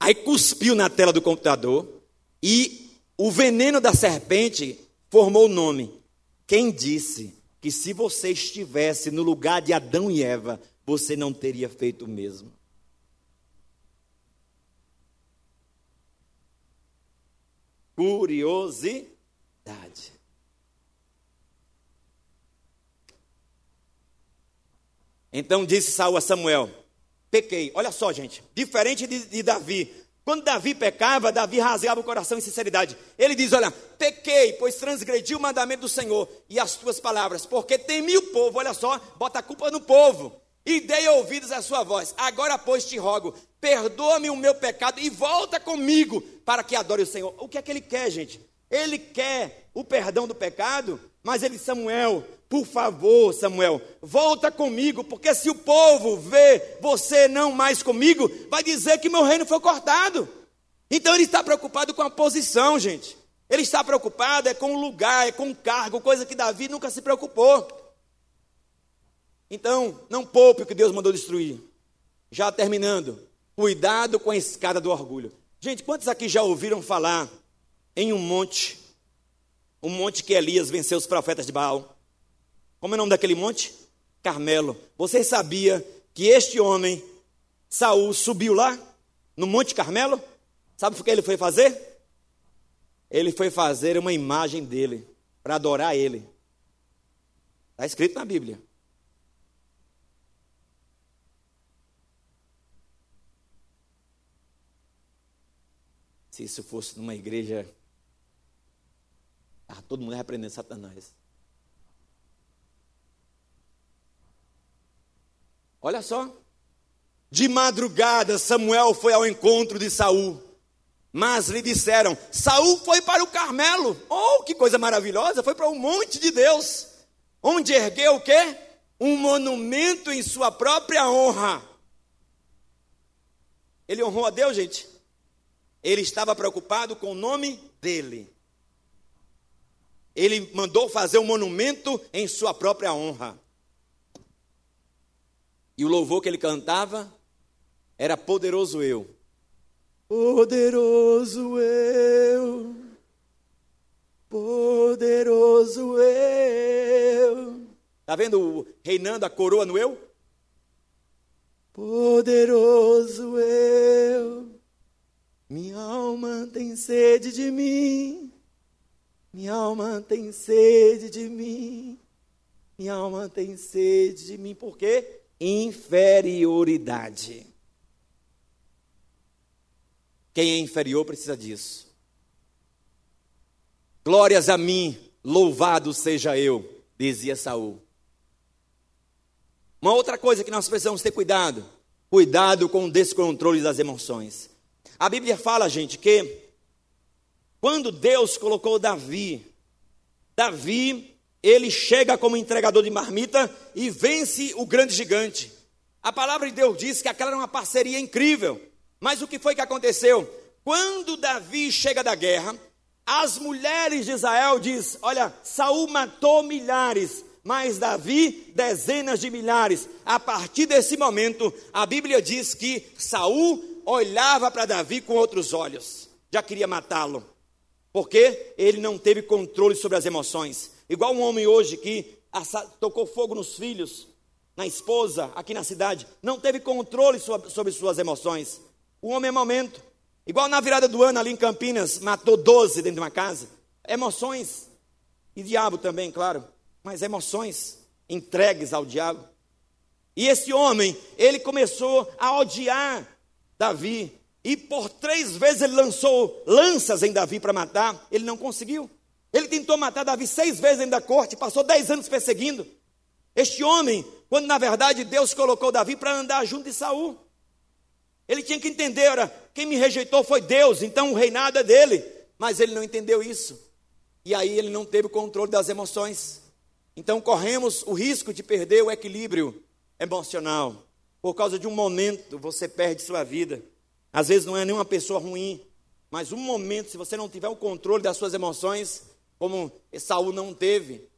Aí cuspiu na tela do computador. E o veneno da serpente formou o nome. Quem disse que se você estivesse no lugar de Adão e Eva, você não teria feito o mesmo? Curiosidade. Então disse Saul a Samuel: Pequei. Olha só, gente. Diferente de, de Davi, quando Davi pecava, Davi rasgava o coração em sinceridade. Ele diz: Olha, pequei, pois transgredi o mandamento do Senhor e as tuas palavras, porque temi o povo. Olha só, bota a culpa no povo. E dei ouvidos à sua voz. Agora, pois, te rogo, perdoa-me o meu pecado e volta comigo para que adore o Senhor. O que é que ele quer, gente? Ele quer o perdão do pecado, mas ele, Samuel, por favor, Samuel, volta comigo, porque se o povo vê você não mais comigo, vai dizer que meu reino foi cortado. Então ele está preocupado com a posição, gente. Ele está preocupado é com o lugar, é com o cargo, coisa que Davi nunca se preocupou. Então, não poupe o que Deus mandou destruir. Já terminando, cuidado com a escada do orgulho. Gente, quantos aqui já ouviram falar em um monte, um monte que Elias venceu os profetas de Baal? Como é o nome daquele monte? Carmelo. Você sabia que este homem, Saul, subiu lá no Monte Carmelo? Sabe o que ele foi fazer? Ele foi fazer uma imagem dele para adorar ele. Está escrito na Bíblia. Se isso fosse numa igreja, todo mundo repreendendo Satanás. Olha só. De madrugada, Samuel foi ao encontro de Saul. Mas lhe disseram: Saul foi para o Carmelo. Oh, que coisa maravilhosa! Foi para o monte de Deus, onde ergueu o quê? Um monumento em sua própria honra. Ele honrou a Deus, gente? Ele estava preocupado com o nome dele. Ele mandou fazer um monumento em sua própria honra. E o louvor que ele cantava era Poderoso Eu. Poderoso eu, poderoso eu, Tá vendo reinando a coroa no eu? Poderoso eu, minha alma tem sede de mim, minha alma tem sede de mim, minha alma tem sede de mim, por quê? Inferioridade. Quem é inferior precisa disso. Glórias a mim, louvado seja eu, dizia Saul. Uma outra coisa que nós precisamos ter cuidado, cuidado com o descontrole das emoções. A Bíblia fala, gente, que quando Deus colocou Davi, Davi, ele chega como entregador de marmita e vence o grande gigante. A palavra de Deus diz que aquela era uma parceria incrível. Mas o que foi que aconteceu? Quando Davi chega da guerra, as mulheres de Israel diz: "Olha, Saul matou milhares, mas Davi dezenas de milhares". A partir desse momento, a Bíblia diz que Saul olhava para Davi com outros olhos. Já queria matá-lo. Porque ele não teve controle sobre as emoções. Igual um homem hoje que tocou fogo nos filhos, na esposa, aqui na cidade, não teve controle sobre suas emoções. O homem é momento. Igual na virada do ano ali em Campinas, matou 12 dentro de uma casa. Emoções. E diabo também, claro. Mas emoções entregues ao diabo. E esse homem, ele começou a odiar Davi. E por três vezes ele lançou lanças em Davi para matar. Ele não conseguiu. Ele tentou matar Davi seis vezes dentro da corte, passou dez anos perseguindo. Este homem, quando na verdade Deus colocou Davi para andar junto de Saul. Ele tinha que entender, ora, quem me rejeitou foi Deus, então o reinado é dele. Mas ele não entendeu isso. E aí ele não teve o controle das emoções. Então corremos o risco de perder o equilíbrio emocional. Por causa de um momento, você perde sua vida. Às vezes não é nenhuma pessoa ruim, mas um momento, se você não tiver o controle das suas emoções, como Saul não teve,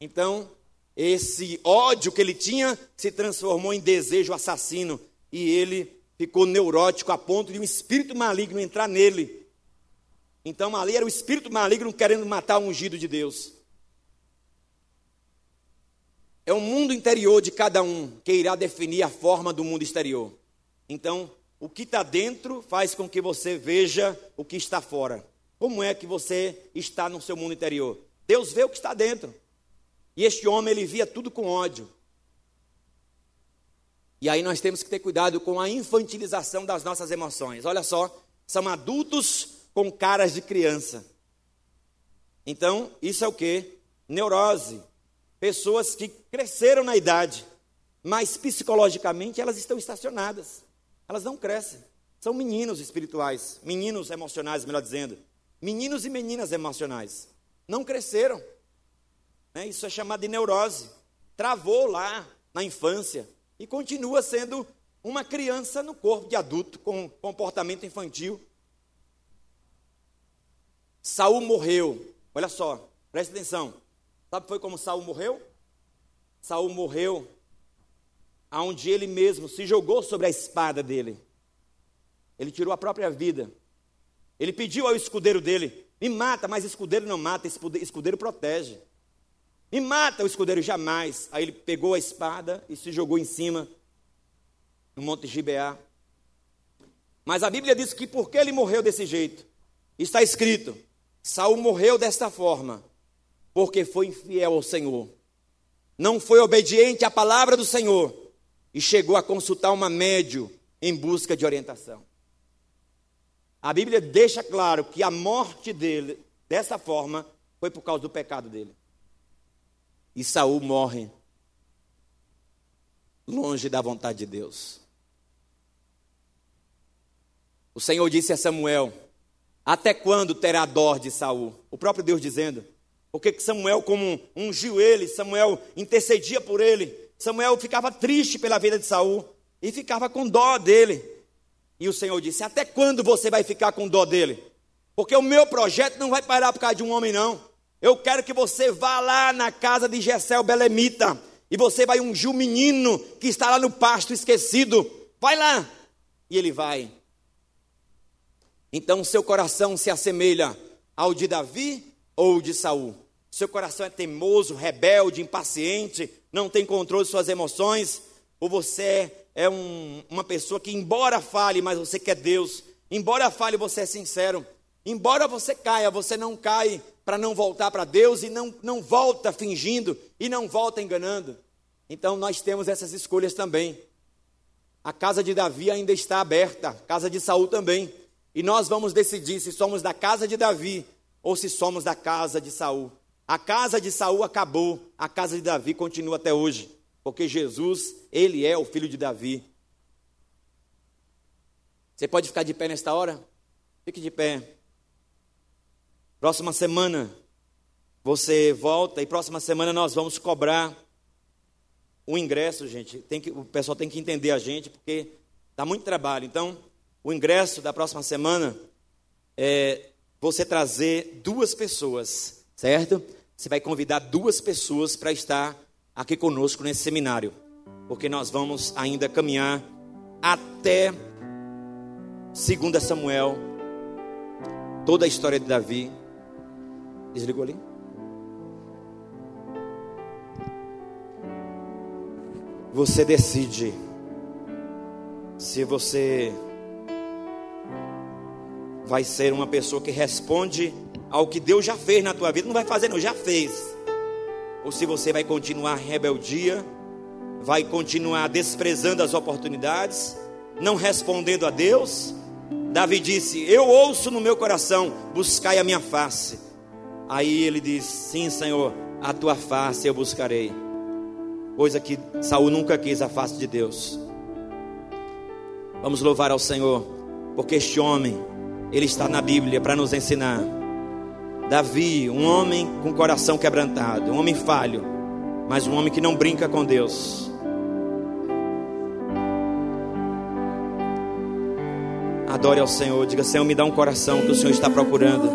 então esse ódio que ele tinha se transformou em desejo assassino e ele ficou neurótico a ponto de um espírito maligno entrar nele. Então ali era o espírito maligno querendo matar o ungido de Deus. É o mundo interior de cada um que irá definir a forma do mundo exterior. Então, o que está dentro faz com que você veja o que está fora. Como é que você está no seu mundo interior? Deus vê o que está dentro. E este homem, ele via tudo com ódio. E aí nós temos que ter cuidado com a infantilização das nossas emoções. Olha só, são adultos com caras de criança. Então, isso é o que? Neurose. Pessoas que cresceram na idade, mas psicologicamente elas estão estacionadas. Elas não crescem. São meninos espirituais, meninos emocionais, melhor dizendo. Meninos e meninas emocionais. Não cresceram. Né? Isso é chamado de neurose. Travou lá na infância e continua sendo uma criança no corpo de adulto com comportamento infantil. Saul morreu. Olha só, preste atenção. Sabe foi como Saul morreu? Saul morreu aonde ele mesmo se jogou sobre a espada dele. Ele tirou a própria vida. Ele pediu ao escudeiro dele: "Me mata", mas escudeiro não mata, escudeiro protege. Me mata o escudeiro jamais. Aí ele pegou a espada e se jogou em cima no Monte Gibeá. Mas a Bíblia diz que porque ele morreu desse jeito, está escrito: Saul morreu desta forma, porque foi infiel ao Senhor. Não foi obediente à palavra do Senhor e chegou a consultar uma médio em busca de orientação. A Bíblia deixa claro que a morte dele, dessa forma, foi por causa do pecado dele. E Saul morre longe da vontade de Deus. O Senhor disse a Samuel: Até quando terá dor de Saul? O próprio Deus dizendo. Porque Samuel, como ungiu ele, Samuel intercedia por ele. Samuel ficava triste pela vida de Saul e ficava com dó dele. E o Senhor disse: Até quando você vai ficar com dó dele? Porque o meu projeto não vai parar por causa de um homem, não. Eu quero que você vá lá na casa de Gessel Belemita e você vai ungir o menino que está lá no pasto esquecido. Vai lá. E ele vai. Então seu coração se assemelha ao de Davi ou de Saul? Seu coração é teimoso, rebelde, impaciente, não tem controle de suas emoções, ou você é um, uma pessoa que, embora fale, mas você quer Deus, embora fale, você é sincero, embora você caia, você não cai para não voltar para Deus e não, não volta fingindo e não volta enganando. Então nós temos essas escolhas também. A casa de Davi ainda está aberta, a casa de Saul também. E nós vamos decidir se somos da casa de Davi ou se somos da casa de Saul. A casa de Saul acabou, a casa de Davi continua até hoje, porque Jesus, ele é o filho de Davi. Você pode ficar de pé nesta hora? Fique de pé. Próxima semana você volta e próxima semana nós vamos cobrar o ingresso, gente. Tem que, o pessoal tem que entender a gente porque dá muito trabalho. Então, o ingresso da próxima semana é você trazer duas pessoas, certo? Você vai convidar duas pessoas para estar aqui conosco nesse seminário, porque nós vamos ainda caminhar até 2 Samuel, toda a história de Davi. Desligou ali? Você decide se você vai ser uma pessoa que responde ao que Deus já fez na tua vida. Não vai fazer, não, já fez. Ou se você vai continuar rebeldia, vai continuar desprezando as oportunidades, não respondendo a Deus. Davi disse: Eu ouço no meu coração, buscai a minha face. Aí ele diz: Sim, Senhor, a tua face eu buscarei. Coisa que Saul nunca quis a face de Deus. Vamos louvar ao Senhor, porque este homem, ele está na Bíblia para nos ensinar. Davi, um homem com coração quebrantado, um homem falho, mas um homem que não brinca com Deus. Adore ao Senhor, diga: Senhor, me dá um coração que o Senhor está procurando.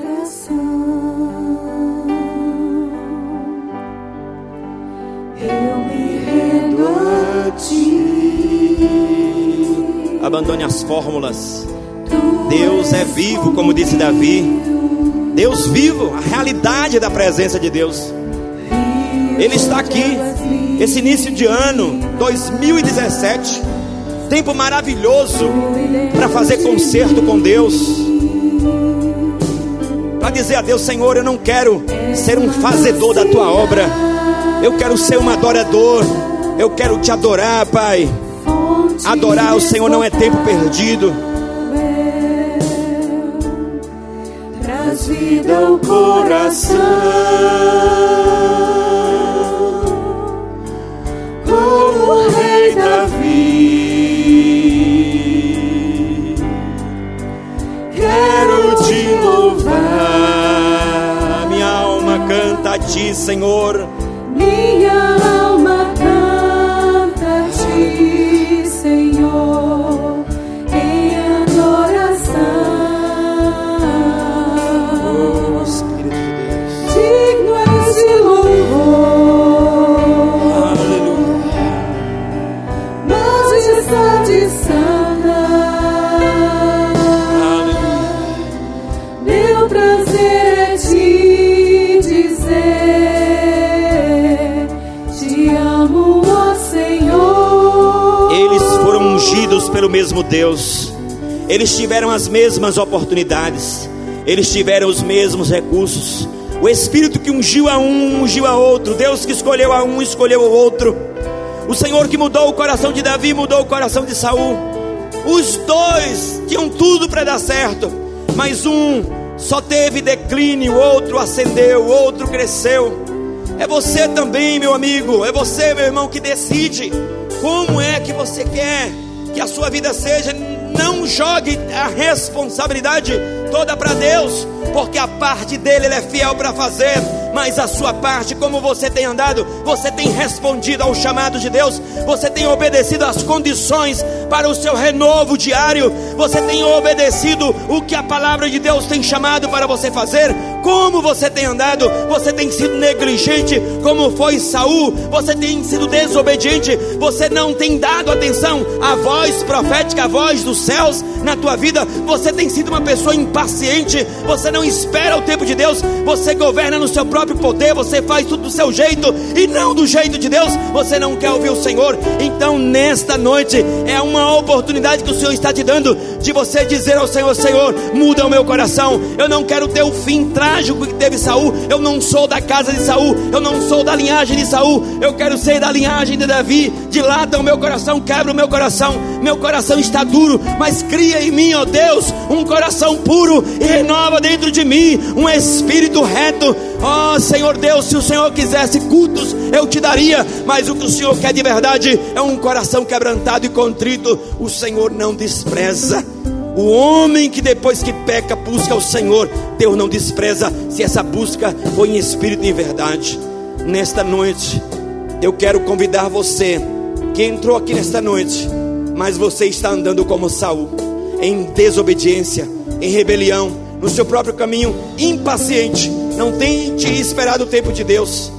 Abandone as fórmulas. Deus é vivo, como disse Davi. Deus vivo, a realidade da presença de Deus. Ele está aqui. Esse início de ano 2017, tempo maravilhoso para fazer concerto com Deus. Para dizer a Deus, Senhor, eu não quero ser um fazedor da tua obra. Eu quero ser um adorador. Eu quero te adorar, Pai. Adorar o Senhor não é tempo perdido. Traz vida ao coração. Como o rei Davi. Quero te louvar. Minha alma canta a ti, Senhor. Minha alma mesmo Deus. Eles tiveram as mesmas oportunidades. Eles tiveram os mesmos recursos. O Espírito que ungiu a um, ungiu a outro. Deus que escolheu a um, escolheu o outro. O Senhor que mudou o coração de Davi, mudou o coração de Saul. Os dois tinham tudo para dar certo, mas um só teve declínio, o outro ascendeu, o outro cresceu. É você também, meu amigo, é você, meu irmão, que decide como é que você quer que a sua vida seja. Não jogue a responsabilidade toda para Deus, porque a parte dele ele é fiel para fazer, mas a sua parte, como você tem andado, você tem respondido ao chamado de Deus, você tem obedecido às condições para o seu renovo diário, você tem obedecido o que a palavra de Deus tem chamado para você fazer. Como você tem andado? Você tem sido negligente, como foi Saul? Você tem sido desobediente? Você não tem dado atenção à voz profética, à voz dos céus na tua vida? Você tem sido uma pessoa impaciente? Você não espera o tempo de Deus? Você governa no seu próprio poder? Você faz tudo do seu jeito e não do jeito de Deus? Você não quer ouvir o Senhor? Então, nesta noite é uma oportunidade que o Senhor está te dando de você dizer ao Senhor: Senhor, muda o meu coração. Eu não quero ter o fim trágico que teve Saul. Eu não sou da casa de Saul. Eu não sou da linhagem de Saul. Eu quero ser da linhagem de Davi. Dilata o meu coração, quebra o meu coração. Meu coração está duro, mas cria em mim, ó Deus, um coração puro e renova dentro de mim um espírito reto. Ó Senhor Deus, se o Senhor quisesse cultos, eu te daria, mas o que o Senhor quer de verdade é um coração quebrantado e contrito. O Senhor não despreza. O homem que depois que peca busca o Senhor, Deus não despreza se essa busca foi em espírito e em verdade. Nesta noite, eu quero convidar você que entrou aqui nesta noite, mas você está andando como Saul, em desobediência, em rebelião, no seu próprio caminho, impaciente. Não tente esperar o tempo de Deus.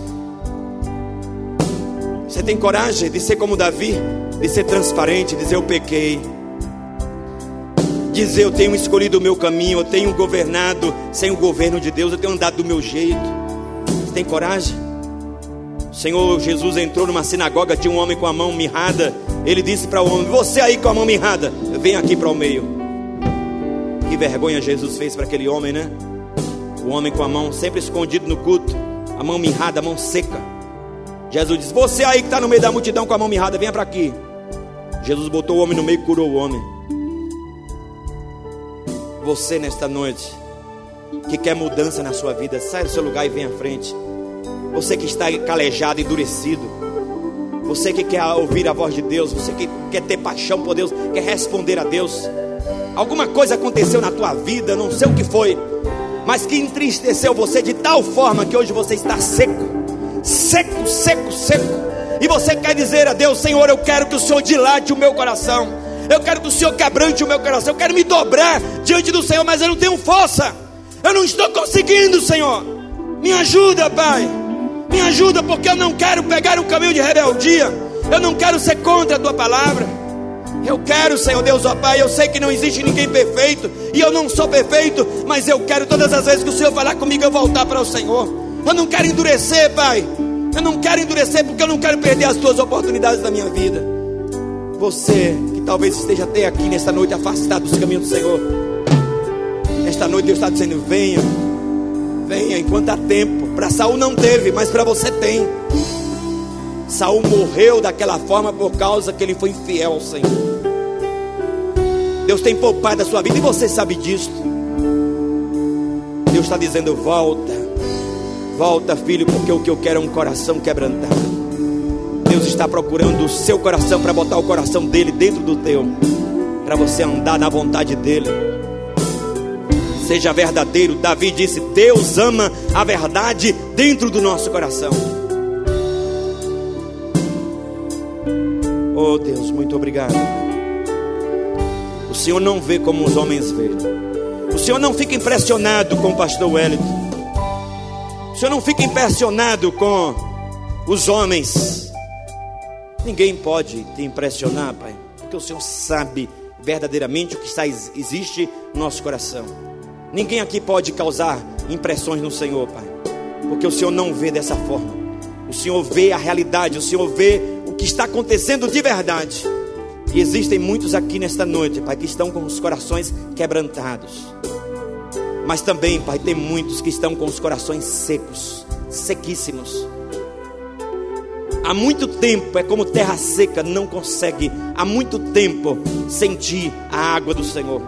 Você tem coragem de ser como Davi, de ser transparente, dizer eu pequei dizer: Eu tenho escolhido o meu caminho, eu tenho governado sem o governo de Deus, eu tenho andado do meu jeito. Você tem coragem? O Senhor Jesus entrou numa sinagoga, tinha um homem com a mão mirrada. Ele disse para o homem: Você aí com a mão mirrada, vem aqui para o meio. Que vergonha Jesus fez para aquele homem, né? O homem com a mão sempre escondido no culto, a mão mirrada, a mão seca. Jesus disse: Você aí que está no meio da multidão com a mão mirrada, venha para aqui. Jesus botou o homem no meio e curou o homem você nesta noite que quer mudança na sua vida, sai do seu lugar e vem à frente. Você que está calejado, endurecido. Você que quer ouvir a voz de Deus, você que quer ter paixão por Deus, quer responder a Deus. Alguma coisa aconteceu na tua vida, não sei o que foi, mas que entristeceu você de tal forma que hoje você está seco, seco, seco, seco. E você quer dizer a Deus: Senhor, eu quero que o Senhor dilate o meu coração. Eu quero que o Senhor quebrante o meu coração. Eu quero me dobrar diante do Senhor, mas eu não tenho força. Eu não estou conseguindo, Senhor. Me ajuda, Pai. Me ajuda, porque eu não quero pegar um caminho de rebeldia. Eu não quero ser contra a tua palavra. Eu quero, Senhor Deus, ó Pai. Eu sei que não existe ninguém perfeito. E eu não sou perfeito. Mas eu quero todas as vezes que o Senhor falar comigo, eu voltar para o Senhor. Eu não quero endurecer, Pai. Eu não quero endurecer porque eu não quero perder as tuas oportunidades da minha vida. Você talvez esteja até aqui nesta noite afastado dos caminhos do Senhor. Esta noite Deus está dizendo: venha, venha enquanto há tempo. Para Saul não teve, mas para você tem. Saul morreu daquela forma por causa que ele foi infiel ao Senhor. Deus tem poupado a sua vida e você sabe disso. Deus está dizendo: volta, volta, filho, porque o que eu quero é um coração quebrantado. Deus está procurando o seu coração para botar o coração dele dentro do teu, para você andar na vontade dele. Seja verdadeiro. Davi disse: Deus ama a verdade dentro do nosso coração. Oh Deus, muito obrigado. O Senhor não vê como os homens veem. O Senhor não fica impressionado com o pastor Wellington. O Senhor não fica impressionado com os homens Ninguém pode te impressionar, Pai, porque o Senhor sabe verdadeiramente o que está, existe no nosso coração. Ninguém aqui pode causar impressões no Senhor, Pai, porque o Senhor não vê dessa forma. O Senhor vê a realidade, o Senhor vê o que está acontecendo de verdade. E existem muitos aqui nesta noite, Pai, que estão com os corações quebrantados. Mas também, Pai, tem muitos que estão com os corações secos, sequíssimos há muito tempo é como terra seca, não consegue há muito tempo sentir a água do Senhor.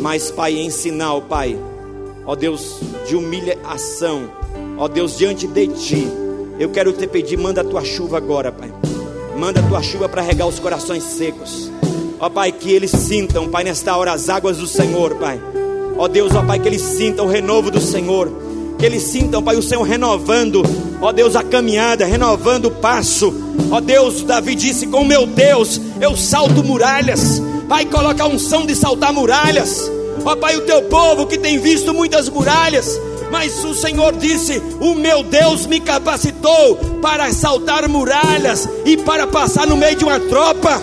Mas, Pai, em sinal, Pai, ó Deus de humilhação, ó Deus diante de Ti, eu quero te pedir, manda a tua chuva agora, Pai. Manda a tua chuva para regar os corações secos. Ó Pai, que eles sintam, Pai, nesta hora as águas do Senhor, Pai. Ó Deus, ó Pai, que eles sintam o renovo do Senhor que eles sintam, Pai, o Senhor renovando, ó Deus, a caminhada, renovando o passo. Ó Deus, Davi disse: Com meu Deus eu salto muralhas. Pai, coloca a unção de saltar muralhas. Ó Pai, o teu povo que tem visto muitas muralhas, Mas o Senhor disse: O meu Deus me capacitou para saltar muralhas e para passar no meio de uma tropa.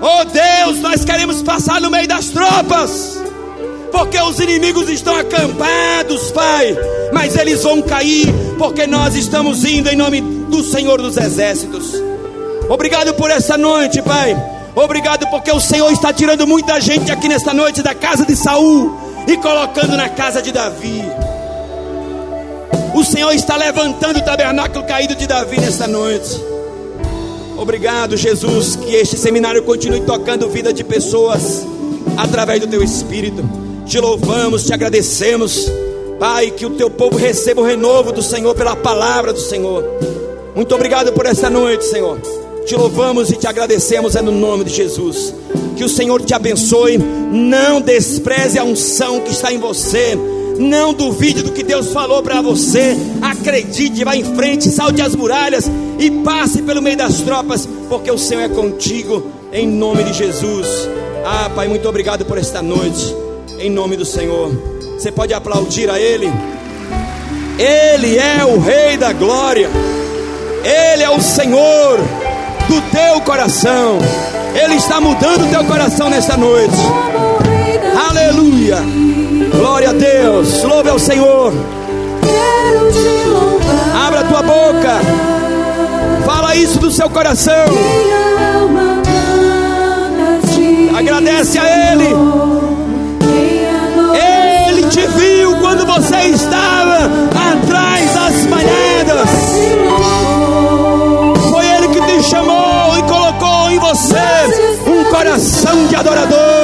Oh Deus, nós queremos passar no meio das tropas porque os inimigos estão acampados, Pai, mas eles vão cair, porque nós estamos indo em nome do Senhor dos Exércitos. Obrigado por essa noite, Pai. Obrigado porque o Senhor está tirando muita gente aqui nesta noite da casa de Saul e colocando na casa de Davi. O Senhor está levantando o tabernáculo caído de Davi nesta noite. Obrigado, Jesus, que este seminário continue tocando vida de pessoas através do teu espírito. Te louvamos, te agradecemos. Pai, que o teu povo receba o renovo do Senhor pela palavra do Senhor. Muito obrigado por esta noite, Senhor. Te louvamos e te agradecemos é no nome de Jesus. Que o Senhor te abençoe. Não despreze a unção que está em você. Não duvide do que Deus falou para você. Acredite, vá em frente, salte as muralhas e passe pelo meio das tropas, porque o Senhor é contigo, em nome de Jesus. Ah, Pai, muito obrigado por esta noite em nome do Senhor. Você pode aplaudir a Ele. Ele é o Rei da Glória. Ele é o Senhor do teu coração. Ele está mudando o teu coração nesta noite. Aleluia. Glória a Deus. Louve ao Senhor. Abra a tua boca. Fala isso do seu coração. Agradece a Ele viu quando você estava atrás das malhadas. Foi Ele que te chamou e colocou em você um coração de adorador.